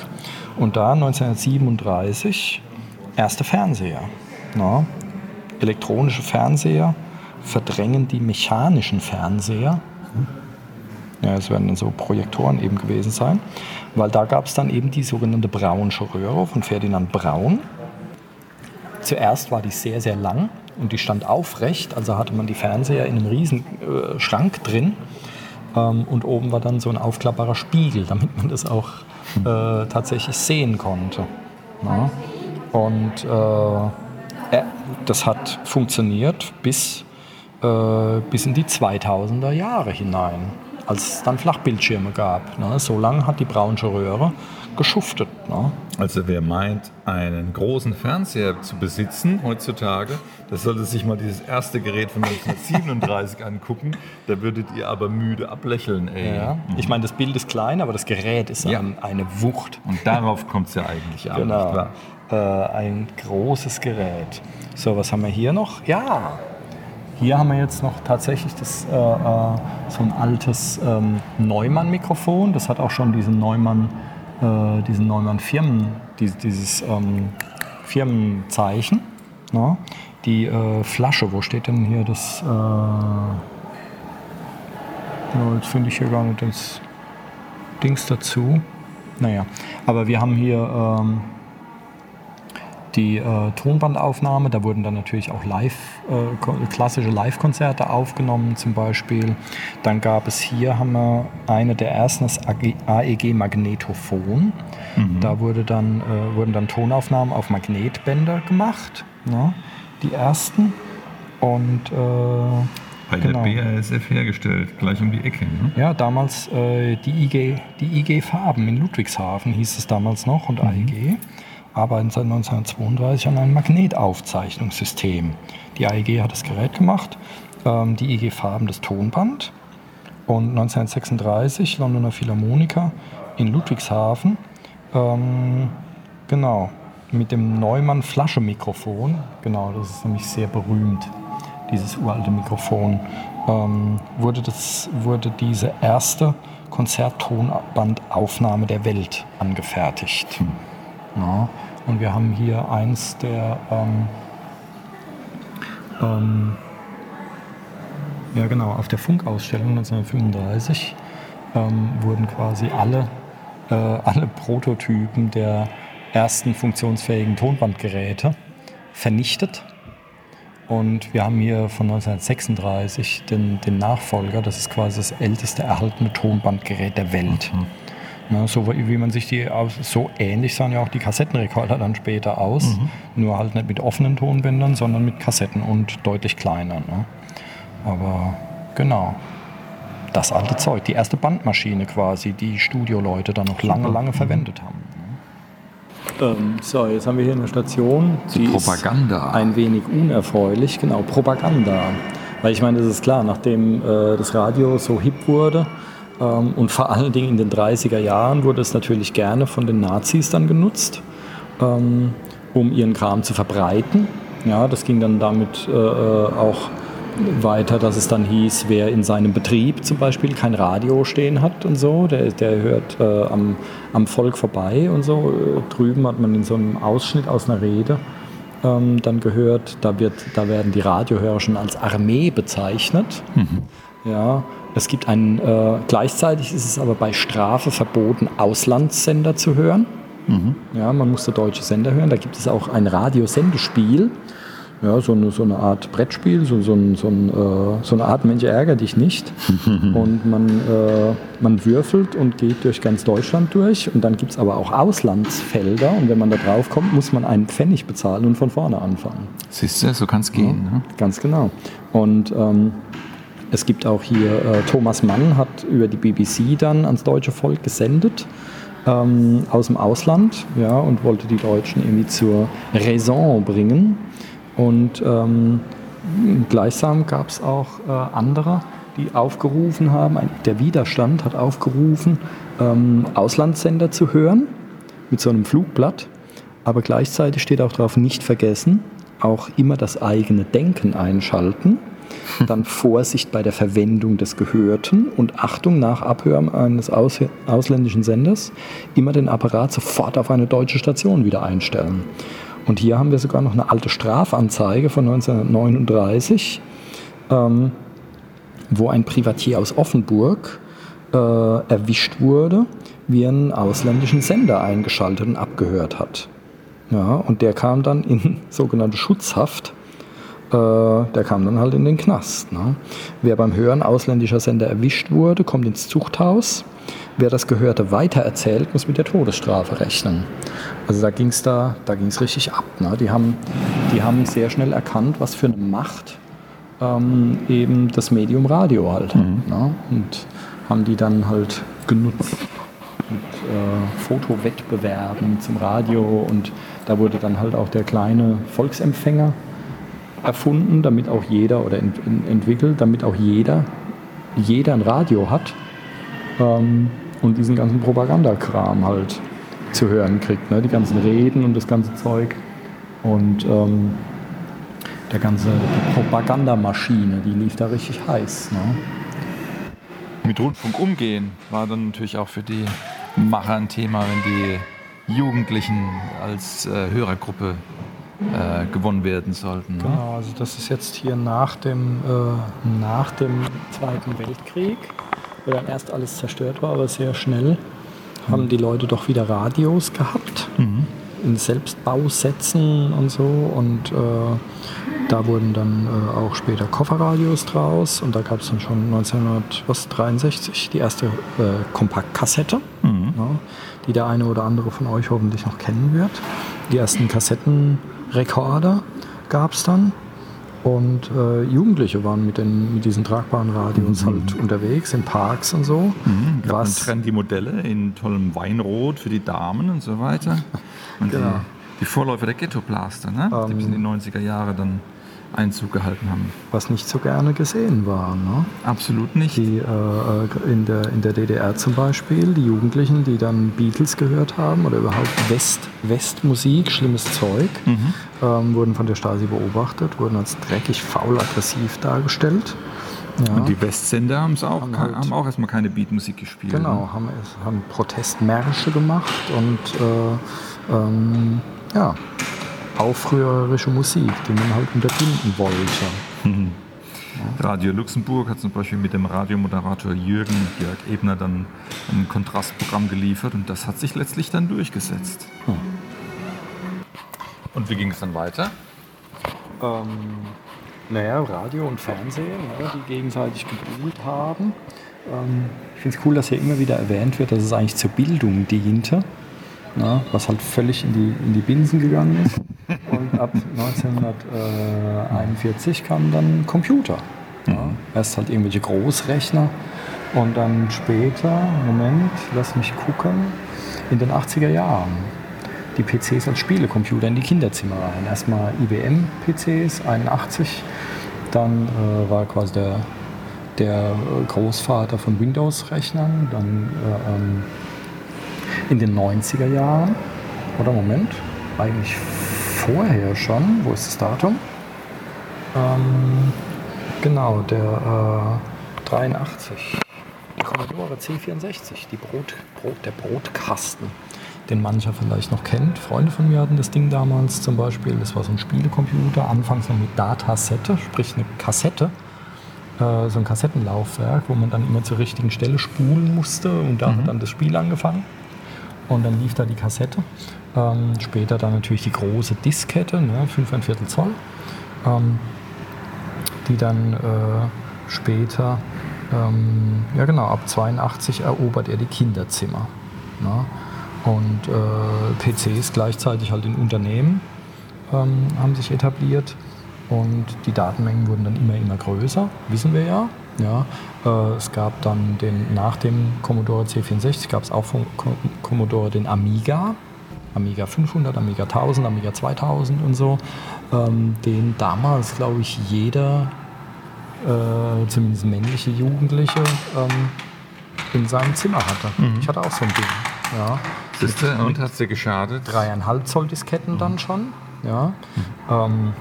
Und da 1937 erste Fernseher. Ne? Elektronische Fernseher verdrängen die mechanischen Fernseher. Ja, es werden dann so Projektoren eben gewesen sein, weil da gab es dann eben die sogenannte Braunsche Röhre von Ferdinand Braun. Zuerst war die sehr, sehr lang und die stand aufrecht, also hatte man die Fernseher in einem riesen äh, Schrank drin ähm, und oben war dann so ein aufklappbarer Spiegel, damit man das auch äh, tatsächlich sehen konnte. Ja. Und äh, das hat funktioniert bis, äh, bis in die 2000er Jahre hinein als es dann Flachbildschirme gab. Ne? So lange hat die Braunsche Röhre geschuftet. Ne? Also wer meint, einen großen Fernseher zu besitzen heutzutage, das sollte sich mal dieses erste Gerät von 1937 angucken. Da würdet ihr aber müde ablächeln. Ey. Ja. Ich meine, das Bild ist klein, aber das Gerät ist ja. ein, eine Wucht. Und darauf kommt es ja eigentlich an. Genau. Äh, ein großes Gerät. So, was haben wir hier noch? Ja, hier haben wir jetzt noch tatsächlich das, äh, äh, so ein altes ähm, Neumann-Mikrofon. Das hat auch schon diesen Neumann, äh, diesen Neumann-Firmen, dieses, dieses ähm, Firmenzeichen. Ne? Die äh, Flasche, wo steht denn hier das? Äh, ja, jetzt finde ich hier gar nicht das Dings dazu. Naja, aber wir haben hier ähm, die äh, Tonbandaufnahme. Da wurden dann natürlich auch live, äh, klassische Live-Konzerte aufgenommen zum Beispiel. Dann gab es hier, haben wir eine der ersten, das AEG Magnetophon. Mhm. Da wurde dann, äh, wurden dann Tonaufnahmen auf Magnetbänder gemacht, ne? die ersten. Und äh, bei genau. der BASF hergestellt, gleich um die Ecke. Ne? Ja, damals äh, die, IG, die IG Farben in Ludwigshafen hieß es damals noch und mhm. AEG arbeiten seit 1932 an einem Magnetaufzeichnungssystem. Die AEG hat das Gerät gemacht, ähm, die IG Farben das Tonband und 1936 Londoner Philharmoniker in Ludwigshafen, ähm, genau, mit dem Neumann Flaschemikrofon, genau, das ist nämlich sehr berühmt, dieses uralte Mikrofon, ähm, wurde, das, wurde diese erste Konzerttonbandaufnahme der Welt angefertigt. Hm. Ja, und wir haben hier eins der ähm, ähm, ja genau, auf der Funkausstellung 1935 ähm, wurden quasi alle, äh, alle Prototypen der ersten funktionsfähigen Tonbandgeräte vernichtet. Und wir haben hier von 1936 den, den Nachfolger, das ist quasi das älteste erhaltene Tonbandgerät der Welt. Mhm. Ne, so wie man sich die so ähnlich sahen ja auch die Kassettenrekorder dann später aus. Mhm. Nur halt nicht mit offenen Tonbändern, sondern mit Kassetten und deutlich kleiner. Ne? Aber genau. Das alte Zeug, die erste Bandmaschine quasi, die Studioleute dann noch lange, lange mhm. verwendet haben. Ne? Ähm, so, jetzt haben wir hier eine Station, die, die Propaganda. ist ein wenig unerfreulich. Genau, Propaganda. Weil ich meine, das ist klar, nachdem äh, das Radio so hip wurde, und vor allen Dingen in den 30er Jahren wurde es natürlich gerne von den Nazis dann genutzt, ähm, um ihren Kram zu verbreiten. Ja, das ging dann damit äh, äh, auch weiter, dass es dann hieß, wer in seinem Betrieb zum Beispiel kein Radio stehen hat und so, der, der hört äh, am, am Volk vorbei und so. Äh, drüben hat man in so einem Ausschnitt aus einer Rede ähm, dann gehört, da, wird, da werden die Radiohörer schon als Armee bezeichnet. Mhm. Ja, es gibt einen, äh, gleichzeitig ist es aber bei Strafe verboten, Auslandssender zu hören. Mhm. Ja, man muss da deutsche Sender hören. Da gibt es auch ein Radiosendespiel. Ja, so eine, so eine Art Brettspiel, so, so, ein, so, ein, äh, so eine Art Mensch ärger dich nicht. und man, äh, man würfelt und geht durch ganz Deutschland durch. Und dann gibt es aber auch Auslandsfelder. Und wenn man da drauf kommt, muss man einen Pfennig bezahlen und von vorne anfangen. Siehst du, so kann es gehen. Ja, ne? Ganz genau. Und ähm, es gibt auch hier, äh, Thomas Mann hat über die BBC dann ans deutsche Volk gesendet. Ähm, aus dem Ausland ja, und wollte die Deutschen irgendwie zur Raison bringen. Und ähm, gleichsam gab es auch äh, andere, die aufgerufen haben, der Widerstand hat aufgerufen, ähm, Auslandssender zu hören mit so einem Flugblatt. Aber gleichzeitig steht auch darauf, nicht vergessen, auch immer das eigene Denken einschalten. Dann Vorsicht bei der Verwendung des Gehörten und Achtung nach Abhören eines aus, ausländischen Senders, immer den Apparat sofort auf eine deutsche Station wieder einstellen. Und hier haben wir sogar noch eine alte Strafanzeige von 1939, ähm, wo ein Privatier aus Offenburg äh, erwischt wurde, wie er einen ausländischen Sender eingeschaltet und abgehört hat. Ja, und der kam dann in sogenannte Schutzhaft. Äh, der kam dann halt in den Knast. Ne? Wer beim Hören ausländischer Sender erwischt wurde, kommt ins Zuchthaus. Wer das Gehörte weitererzählt, muss mit der Todesstrafe rechnen. Also da ging es da, da ging's richtig ab. Ne? Die, haben, die haben sehr schnell erkannt, was für eine Macht ähm, eben das Medium Radio halt. Mhm. Ne? Und haben die dann halt genutzt mit äh, Fotowettbewerben zum Radio und da wurde dann halt auch der kleine Volksempfänger erfunden, damit auch jeder oder ent entwickelt, damit auch jeder, jeder ein Radio hat ähm, und diesen ganzen Propagandakram halt zu hören kriegt, ne? die ganzen Reden und das ganze Zeug und ähm, der ganze die Propagandamaschine, die lief da richtig heiß. Ne? Mit Rundfunk umgehen war dann natürlich auch für die Macher ein Thema, wenn die Jugendlichen als äh, Hörergruppe äh, gewonnen werden sollten. Ne? Genau, also das ist jetzt hier nach dem, äh, nach dem Zweiten Weltkrieg, wo dann erst alles zerstört war, aber sehr schnell mhm. haben die Leute doch wieder Radios gehabt. Mhm. In Selbstbausätzen und so und äh, da wurden dann äh, auch später Kofferradios draus und da gab es dann schon 1963 die erste äh, Kompaktkassette, mhm. ja, die der eine oder andere von euch hoffentlich noch kennen wird. Die ersten Kassettenrekorder gab es dann. Und äh, Jugendliche waren mit, den, mit diesen tragbaren Radios mhm. halt unterwegs, in Parks und so. Mhm. Was trendy Modelle in tollem Weinrot für die Damen und so weiter. Und genau. die, die Vorläufer der Ghetto Blaster, ne? Ähm, die bis in die 90er Jahre dann Einzug gehalten haben. Was nicht so gerne gesehen war. Ne? Absolut nicht. Die, äh, in, der, in der DDR zum Beispiel, die Jugendlichen, die dann Beatles gehört haben oder überhaupt West, Westmusik, schlimmes Zeug, mhm. ähm, wurden von der Stasi beobachtet, wurden als dreckig, faul, aggressiv dargestellt. Ja. Und die Westsender haben es auch, haben, halt, haben auch erstmal keine Beatmusik gespielt. Genau, ne? haben, haben Protestmärsche gemacht und äh, ähm, ja, aufrührerische Musik, die man halt unterbinden wollte. Mhm. Radio Luxemburg hat zum Beispiel mit dem Radiomoderator Jürgen Jörg Ebner dann ein Kontrastprogramm geliefert und das hat sich letztlich dann durchgesetzt. Hm. Und wie ging es dann weiter? Ähm, naja, Radio und Fernsehen, ja, die gegenseitig gebuhlt haben. Ähm, ich finde es cool, dass hier immer wieder erwähnt wird, dass es eigentlich zur Bildung diente na, was halt völlig in die, in die Binsen gegangen ist. Und ab 1941 kamen dann Computer. Ja. Mhm. Erst halt irgendwelche Großrechner und dann später, Moment, lass mich gucken, in den 80er Jahren die PCs als Spielecomputer in die Kinderzimmer rein. Erstmal IBM-PCs, 81, dann äh, war quasi der, der Großvater von Windows-Rechnern, dann äh, ähm, in den 90er Jahren, oder Moment, eigentlich vorher schon, wo ist das Datum? Ähm, genau, der äh, 83, Commodore C64, die Brot, Brot, der Brotkasten, den mancher vielleicht noch kennt. Freunde von mir hatten das Ding damals zum Beispiel, das war so ein Spielecomputer, anfangs noch mit Datasette, sprich eine Kassette. Äh, so ein Kassettenlaufwerk, wo man dann immer zur richtigen Stelle spulen musste. Und da mhm. hat dann das Spiel angefangen und dann lief da die Kassette. Ähm, später dann natürlich die große Diskette, ne, 5 Viertel Zoll, ähm, die dann äh, später, ähm, ja genau, ab 82 erobert er die Kinderzimmer. Ne? Und äh, PCs gleichzeitig halt in Unternehmen ähm, haben sich etabliert und die Datenmengen wurden dann immer, immer größer, wissen wir ja. Ja, es gab dann den, nach dem Commodore C64 gab es auch von Commodore den Amiga, Amiga 500, Amiga 1000, Amiga 2000 und so, ähm, den damals, glaube ich, jeder äh, zumindest männliche Jugendliche, ähm, in seinem Zimmer hatte. Ich hatte auch so ein Ding. Ja. Siehste, und hat dir geschadet? Dreieinhalb Zoll Disketten dann schon. Ja. Ähm,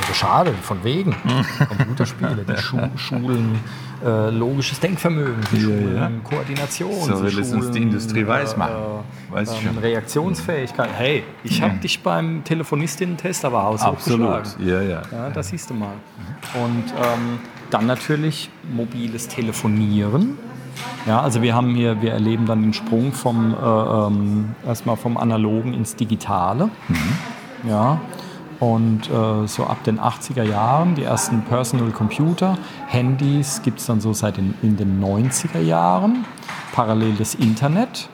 ja geschadet, von wegen. Computerspiele, die Schu Schulen, äh, logisches Denkvermögen, die Ja, Schulen, ja. Koordination, So will es uns die Industrie weismachen. Weiß ich ähm, schon. Reaktionsfähigkeit. Hey, ich habe dich beim Telefonistinnen-Test aber Absolut. Ja, ja. Ja, das siehst du mal. Und ähm, dann natürlich mobiles Telefonieren. Ja, also wir haben hier, wir erleben dann den Sprung vom äh, ähm, erstmal vom Analogen ins Digitale. Ja. Und äh, so ab den 80er Jahren, die ersten Personal Computer, Handys gibt es dann so seit den, in den 90er Jahren. Parallel das Internet.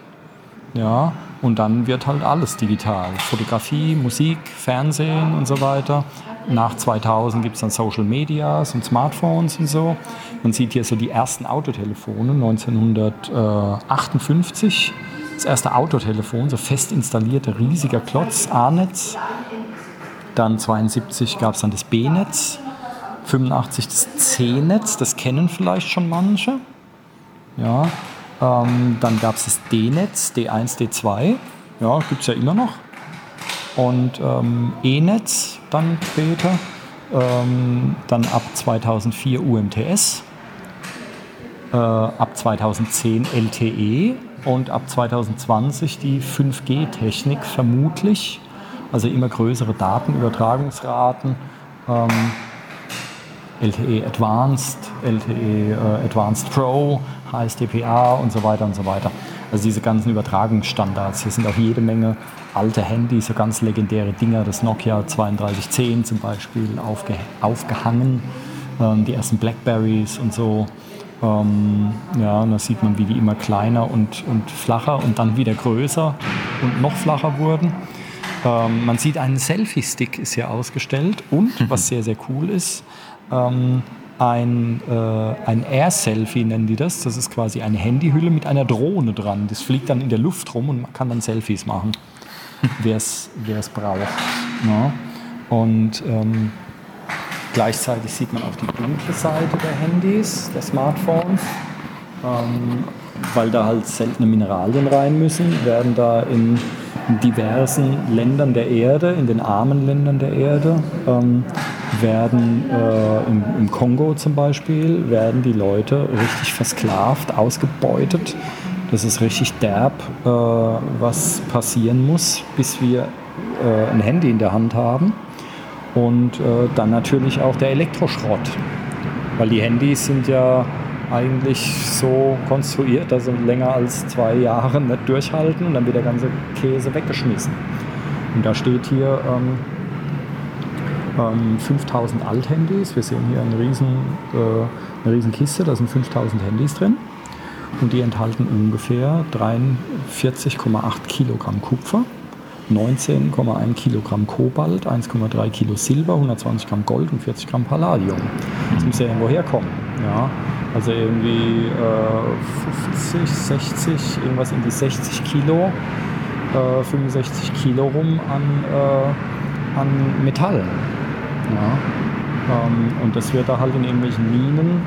Ja, und dann wird halt alles digital. Fotografie, Musik, Fernsehen und so weiter. Nach 2000 gibt es dann Social Medias und Smartphones und so. Man sieht hier so die ersten Autotelefone, 1958. Das erste Autotelefon, so fest installierte, riesiger Klotz, A-Netz. Dann 72 gab es dann das B-Netz. 85 das C-Netz, das kennen vielleicht schon manche. Ja, ähm, dann gab es das D-Netz, D1, D2. Ja, gibt es ja immer noch. Und ähm, E-Netz dann später. Ähm, dann ab 2004 UMTS. Äh, ab 2010 LTE. Und ab 2020 die 5G-Technik vermutlich. Also immer größere Datenübertragungsraten. Ähm, LTE Advanced, LTE äh, Advanced Pro, HSDPA und so weiter und so weiter. Also diese ganzen Übertragungsstandards. Hier sind auch jede Menge alte Handys, so ganz legendäre Dinger, das Nokia 3210 zum Beispiel aufge aufgehangen, ähm, die ersten Blackberries und so. Ähm, ja, und da sieht man, wie die immer kleiner und, und flacher und dann wieder größer und noch flacher wurden. Ähm, man sieht einen Selfie-Stick ist hier ausgestellt und, was sehr, sehr cool ist, ähm, ein, äh, ein Air-Selfie nennen die das. Das ist quasi eine Handyhülle mit einer Drohne dran. Das fliegt dann in der Luft rum und man kann dann Selfies machen, wer es braucht. Ja. Und ähm, gleichzeitig sieht man auch die dunkle Seite der Handys, der Smartphones. Ähm, weil da halt seltene Mineralien rein müssen, werden da in diversen Ländern der Erde, in den armen Ländern der Erde, ähm, werden äh, im, im Kongo zum Beispiel, werden die Leute richtig versklavt, ausgebeutet. Das ist richtig derb, äh, was passieren muss, bis wir äh, ein Handy in der Hand haben. Und äh, dann natürlich auch der Elektroschrott. Weil die Handys sind ja eigentlich so konstruiert, dass sie länger als zwei Jahre nicht durchhalten und dann wird der ganze Käse weggeschmissen. Und da steht hier ähm, ähm, 5000 Althandys. Wir sehen hier eine riesen, äh, eine riesen Kiste, da sind 5000 Handys drin. Und die enthalten ungefähr 43,8 Kilogramm Kupfer, 19,1 Kilogramm Kobalt, 1,3 Kilo Silber, 120 Gramm Gold und 40 Gramm Palladium. Das muss ja irgendwo herkommen. Ja? Also irgendwie äh, 50, 60, irgendwas in die 60 Kilo, äh, 65 Kilo rum an, äh, an Metallen. Ja? Ähm, und das wird da halt in irgendwelchen Minen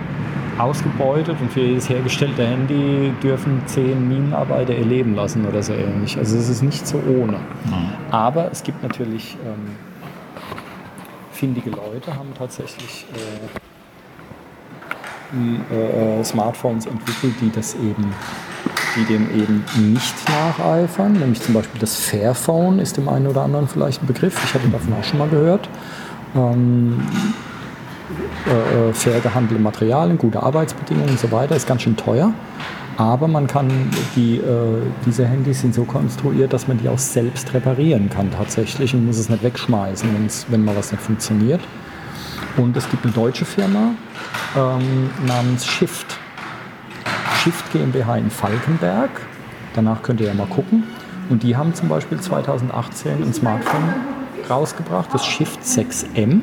ausgebeutet und für jedes hergestellte Handy dürfen zehn Minenarbeiter ihr Leben lassen oder so ähnlich. Also es ist nicht so ohne. Aber es gibt natürlich ähm, findige Leute, haben tatsächlich äh, äh, Smartphones entwickelt, die das eben, die dem eben nicht nacheifern. Nämlich zum Beispiel das Fairphone ist dem einen oder anderen vielleicht ein Begriff. Ich hatte davon auch schon mal gehört. Ähm, äh, fair gehandelte Materialien, gute Arbeitsbedingungen und so weiter, ist ganz schön teuer. Aber man kann die, äh, diese Handys sind so konstruiert, dass man die auch selbst reparieren kann tatsächlich und muss es nicht wegschmeißen, wenn mal was nicht funktioniert. Und es gibt eine deutsche Firma ähm, namens Shift. Shift GmbH in Falkenberg. Danach könnt ihr ja mal gucken. Und die haben zum Beispiel 2018 ein Smartphone rausgebracht, das Shift 6M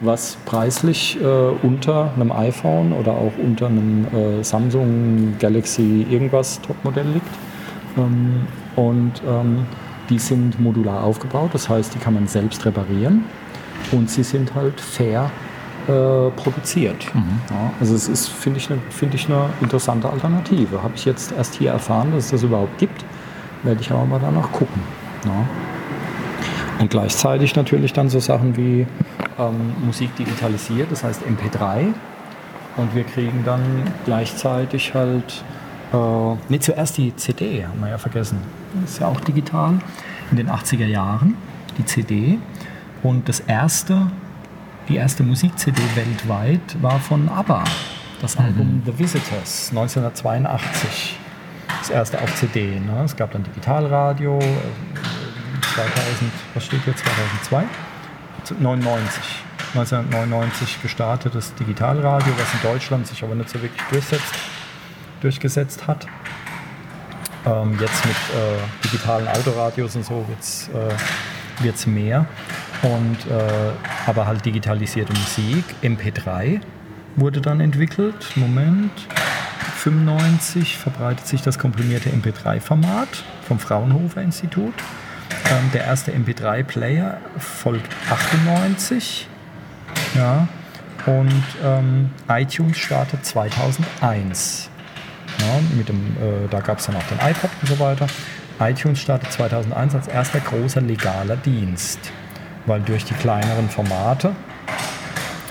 was preislich äh, unter einem iPhone oder auch unter einem äh, Samsung Galaxy irgendwas Topmodell liegt. Ähm, und ähm, die sind modular aufgebaut, das heißt, die kann man selbst reparieren und sie sind halt fair äh, produziert. Ja, also es ist, finde ich, eine find ich, eine interessante Alternative. Habe ich jetzt erst hier erfahren, dass es das überhaupt gibt. Werde ich aber mal danach gucken. Ja. Und gleichzeitig natürlich dann so Sachen wie ähm, Musik digitalisiert, das heißt MP3. Und wir kriegen dann gleichzeitig halt, äh, nee, zuerst die CD, haben wir ja vergessen. Das ist ja auch digital. In den 80er Jahren, die CD. Und das erste, die erste Musik-CD weltweit war von ABBA. Das Album The Visitors, 1982. Das erste auf CD. Ne? Es gab dann Digitalradio, äh, 2000, was steht hier, 2002? 99. 1999 gestartetes Digitalradio, was in Deutschland sich aber nicht so wirklich durchsetzt, durchgesetzt hat. Ähm, jetzt mit äh, digitalen Autoradios und so wird es äh, mehr. Und, äh, aber halt digitalisierte Musik. MP3 wurde dann entwickelt. Moment. 95 verbreitet sich das komprimierte MP3-Format vom Fraunhofer Institut. Ähm, der erste MP3-Player folgt 98. Ja. Und ähm, iTunes startet 2001. Ja, mit dem, äh, da gab es dann auch den iPod und so weiter. iTunes startet 2001 als erster großer legaler Dienst, weil durch die kleineren Formate,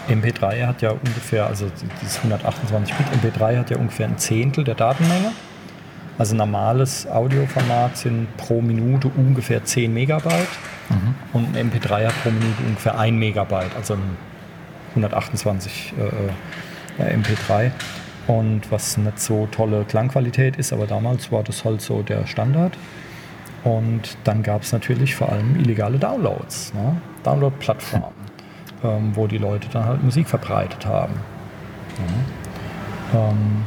MP3 hat ja ungefähr, also dieses 128-Bit MP3 hat ja ungefähr ein Zehntel der Datenmenge. Also normales Audioformat sind pro Minute ungefähr 10 Megabyte mhm. und ein MP3 hat pro Minute ungefähr 1 Megabyte, also ein 128 äh, äh MP3 und was nicht so tolle Klangqualität ist, aber damals war das halt so der Standard. Und dann gab es natürlich vor allem illegale Downloads, ne? Download-Plattformen, ähm, wo die Leute dann halt Musik verbreitet haben. Ja. Ähm,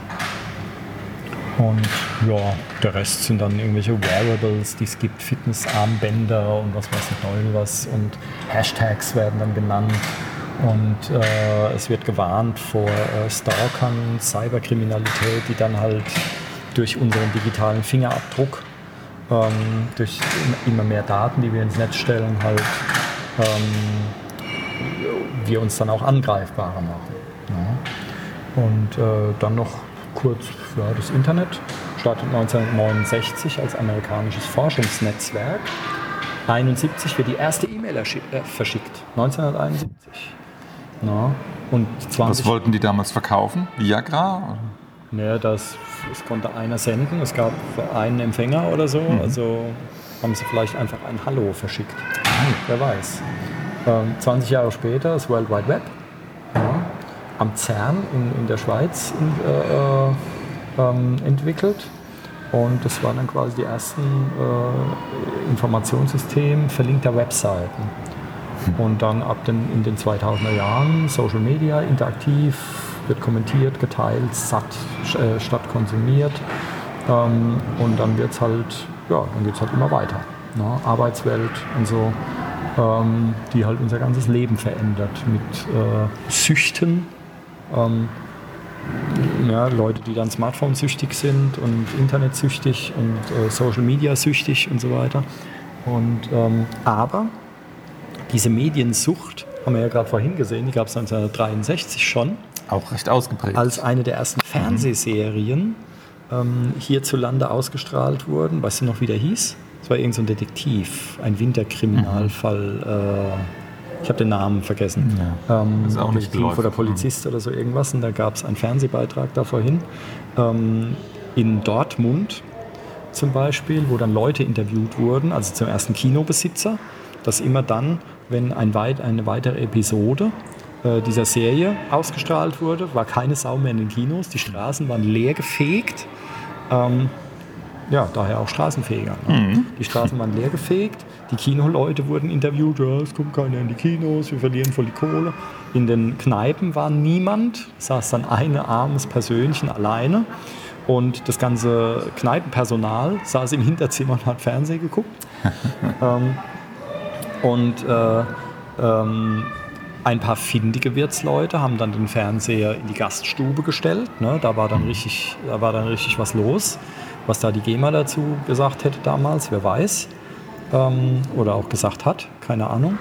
und ja, der Rest sind dann irgendwelche Wearables, die es gibt, Fitnessarmbänder und was weiß ich noch was. Und Hashtags werden dann genannt. Und äh, es wird gewarnt vor äh, Stalkern, Cyberkriminalität, die dann halt durch unseren digitalen Fingerabdruck, ähm, durch immer mehr Daten, die wir ins Netz stellen, halt ähm, wir uns dann auch angreifbarer machen. Ja. Und äh, dann noch kurz ja, das Internet, startet 1969 als amerikanisches Forschungsnetzwerk. 1971 wird die erste E-Mail äh, verschickt. 1971. Na, und 20 Was wollten die damals verkaufen? Viagra? Naja, das, es konnte einer senden, es gab einen Empfänger oder so. Mhm. Also haben sie vielleicht einfach ein Hallo verschickt. Mhm. Wer weiß. Ähm, 20 Jahre später das World Wide Web. Ja, am CERN in, in der Schweiz in, äh, äh, ähm, entwickelt. Und das waren dann quasi die ersten äh, Informationssysteme verlinkter Webseiten. Und dann ab den, in den 2000er Jahren Social Media, interaktiv, wird kommentiert, geteilt, satt, äh, statt konsumiert. Ähm, und dann wird es halt, ja, dann geht es halt immer weiter. Ne? Arbeitswelt und so, ähm, die halt unser ganzes Leben verändert mit äh, Süchten. Ähm, ja, Leute, die dann Smartphone-süchtig sind und Internet-süchtig und äh, Social Media-süchtig und so weiter. Und, ähm, aber diese Mediensucht, haben wir ja gerade vorhin gesehen, die gab es 1963 schon. Auch recht ausgeprägt. Als eine der ersten Fernsehserien ähm, hierzulande ausgestrahlt wurden. Weißt du noch, wie der hieß? Es war irgendein so Detektiv, ein Winterkriminalfall. Äh, ich habe den Namen vergessen. Ja, ähm, ist auch nicht Detektiv oder Polizist mhm. oder so irgendwas. Und da gab es einen Fernsehbeitrag da vorhin. Ähm, in Dortmund zum Beispiel, wo dann Leute interviewt wurden, also zum ersten Kinobesitzer, dass immer dann wenn ein weit, eine weitere Episode äh, dieser Serie ausgestrahlt wurde, war keine Sau mehr in den Kinos. Die Straßen waren leer gefegt. Ähm, ja, daher auch Straßenfeger. Ne? Mhm. Die Straßen waren leer gefegt. Die Kinoleute wurden interviewt. Ja, es kommt keiner in die Kinos, wir verlieren voll die Kohle. In den Kneipen war niemand. Saß dann ein armes Persönchen alleine. Und das ganze Kneipenpersonal saß im Hinterzimmer und hat Fernsehen geguckt. ähm, und äh, ähm, ein paar findige Wirtsleute haben dann den Fernseher in die Gaststube gestellt. Ne? Da, war dann mhm. richtig, da war dann richtig was los. Was da die GEMA dazu gesagt hätte damals, wer weiß. Ähm, oder auch gesagt hat, keine Ahnung.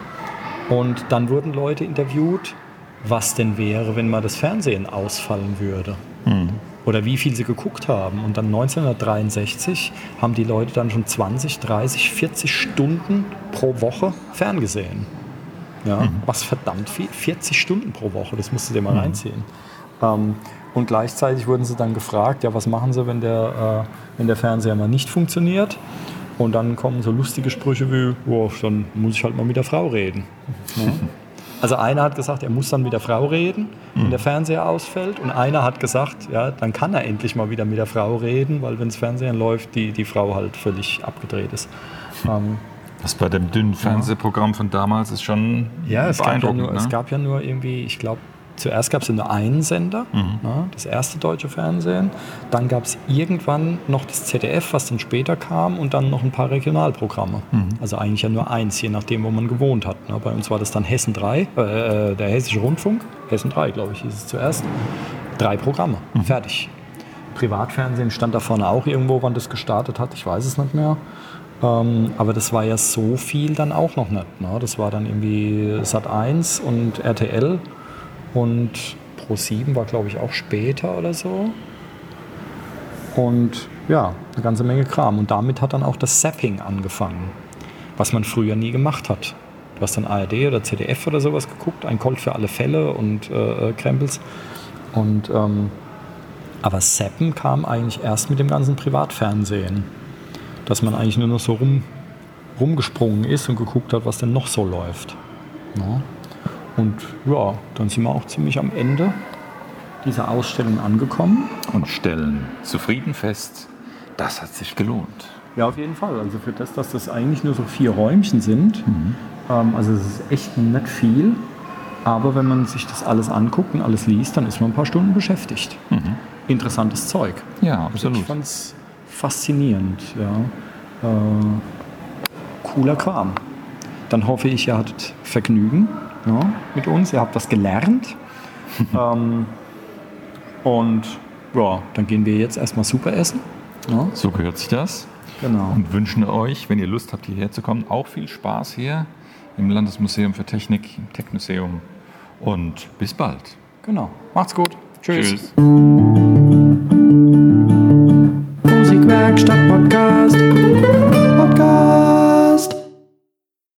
Und dann wurden Leute interviewt, was denn wäre, wenn mal das Fernsehen ausfallen würde. Mhm. Oder wie viel sie geguckt haben. Und dann 1963 haben die Leute dann schon 20, 30, 40 Stunden pro Woche ferngesehen. Ja, Mhm. was verdammt viel. 40 Stunden pro Woche, das musst du dir mal reinziehen. Ähm, und gleichzeitig wurden sie dann gefragt, ja, was machen sie, wenn der, äh, wenn der Fernseher mal nicht funktioniert? Und dann kommen so lustige Sprüche wie, oh, dann muss ich halt mal mit der Frau reden. Ja. Also einer hat gesagt, er muss dann mit der Frau reden, wenn der Fernseher ausfällt. Und einer hat gesagt, ja, dann kann er endlich mal wieder mit der Frau reden, weil wenn das Fernsehen läuft, die, die Frau halt völlig abgedreht ist. Ähm, Das bei dem dünnen Fernsehprogramm von damals ist schon ja, es gab ja, beeindruckend. nur, ne? es gab ja nur irgendwie, ich glaube, zuerst gab es ja nur einen Sender, ne, das erste deutsche Fernsehen. Dann gab es irgendwann noch das ZDF, was dann später kam, und dann noch ein paar Regionalprogramme. Also eigentlich ja nur eins, je nachdem, wo man gewohnt hat. Ne. Bei uns war das dann Hessen 3, äh, äh, der Hessische Rundfunk, Hessen 3, glaube ich, hieß es zuerst. Drei Programme, fertig. Privatfernsehen stand da vorne auch irgendwo, wann das gestartet hat, ich weiß es nicht mehr. Ähm, aber das war ja so viel dann auch noch nicht. Ne? Das war dann irgendwie Sat 1 und RTL und Pro 7 war, glaube ich, auch später oder so. Und ja, eine ganze Menge Kram. Und damit hat dann auch das Zapping angefangen, was man früher nie gemacht hat. Du hast dann ARD oder ZDF oder sowas geguckt, ein Colt für alle Fälle und äh, äh, Krempels. Und, ähm, aber Zappen kam eigentlich erst mit dem ganzen Privatfernsehen dass man eigentlich nur noch so rum, rumgesprungen ist und geguckt hat, was denn noch so läuft. Ja. Und ja, dann sind wir auch ziemlich am Ende dieser Ausstellung angekommen. Und stellen zufrieden fest, das hat sich gelohnt. Ja, auf jeden Fall. Also für das, dass das eigentlich nur so vier Räumchen sind, ähm, also es ist echt nicht viel. Aber wenn man sich das alles anguckt und alles liest, dann ist man ein paar Stunden beschäftigt. Interessantes Zeug. Ja, Also absolut. ich fand es faszinierend. Ja. Äh, cooler Kram. Dann hoffe ich, ihr hattet Vergnügen ja, mit uns. Ihr habt was gelernt. ähm, und ja, dann gehen wir jetzt erstmal super essen. Ja, So gehört sich das. genau. Und wünschen euch, wenn ihr Lust habt, hierher zu kommen, auch viel Spaß hier im Landesmuseum für Technik, im Technoseum. Und bis bald. genau. Macht's gut. Tschüss. Tschüss. Werkstatt Podcast.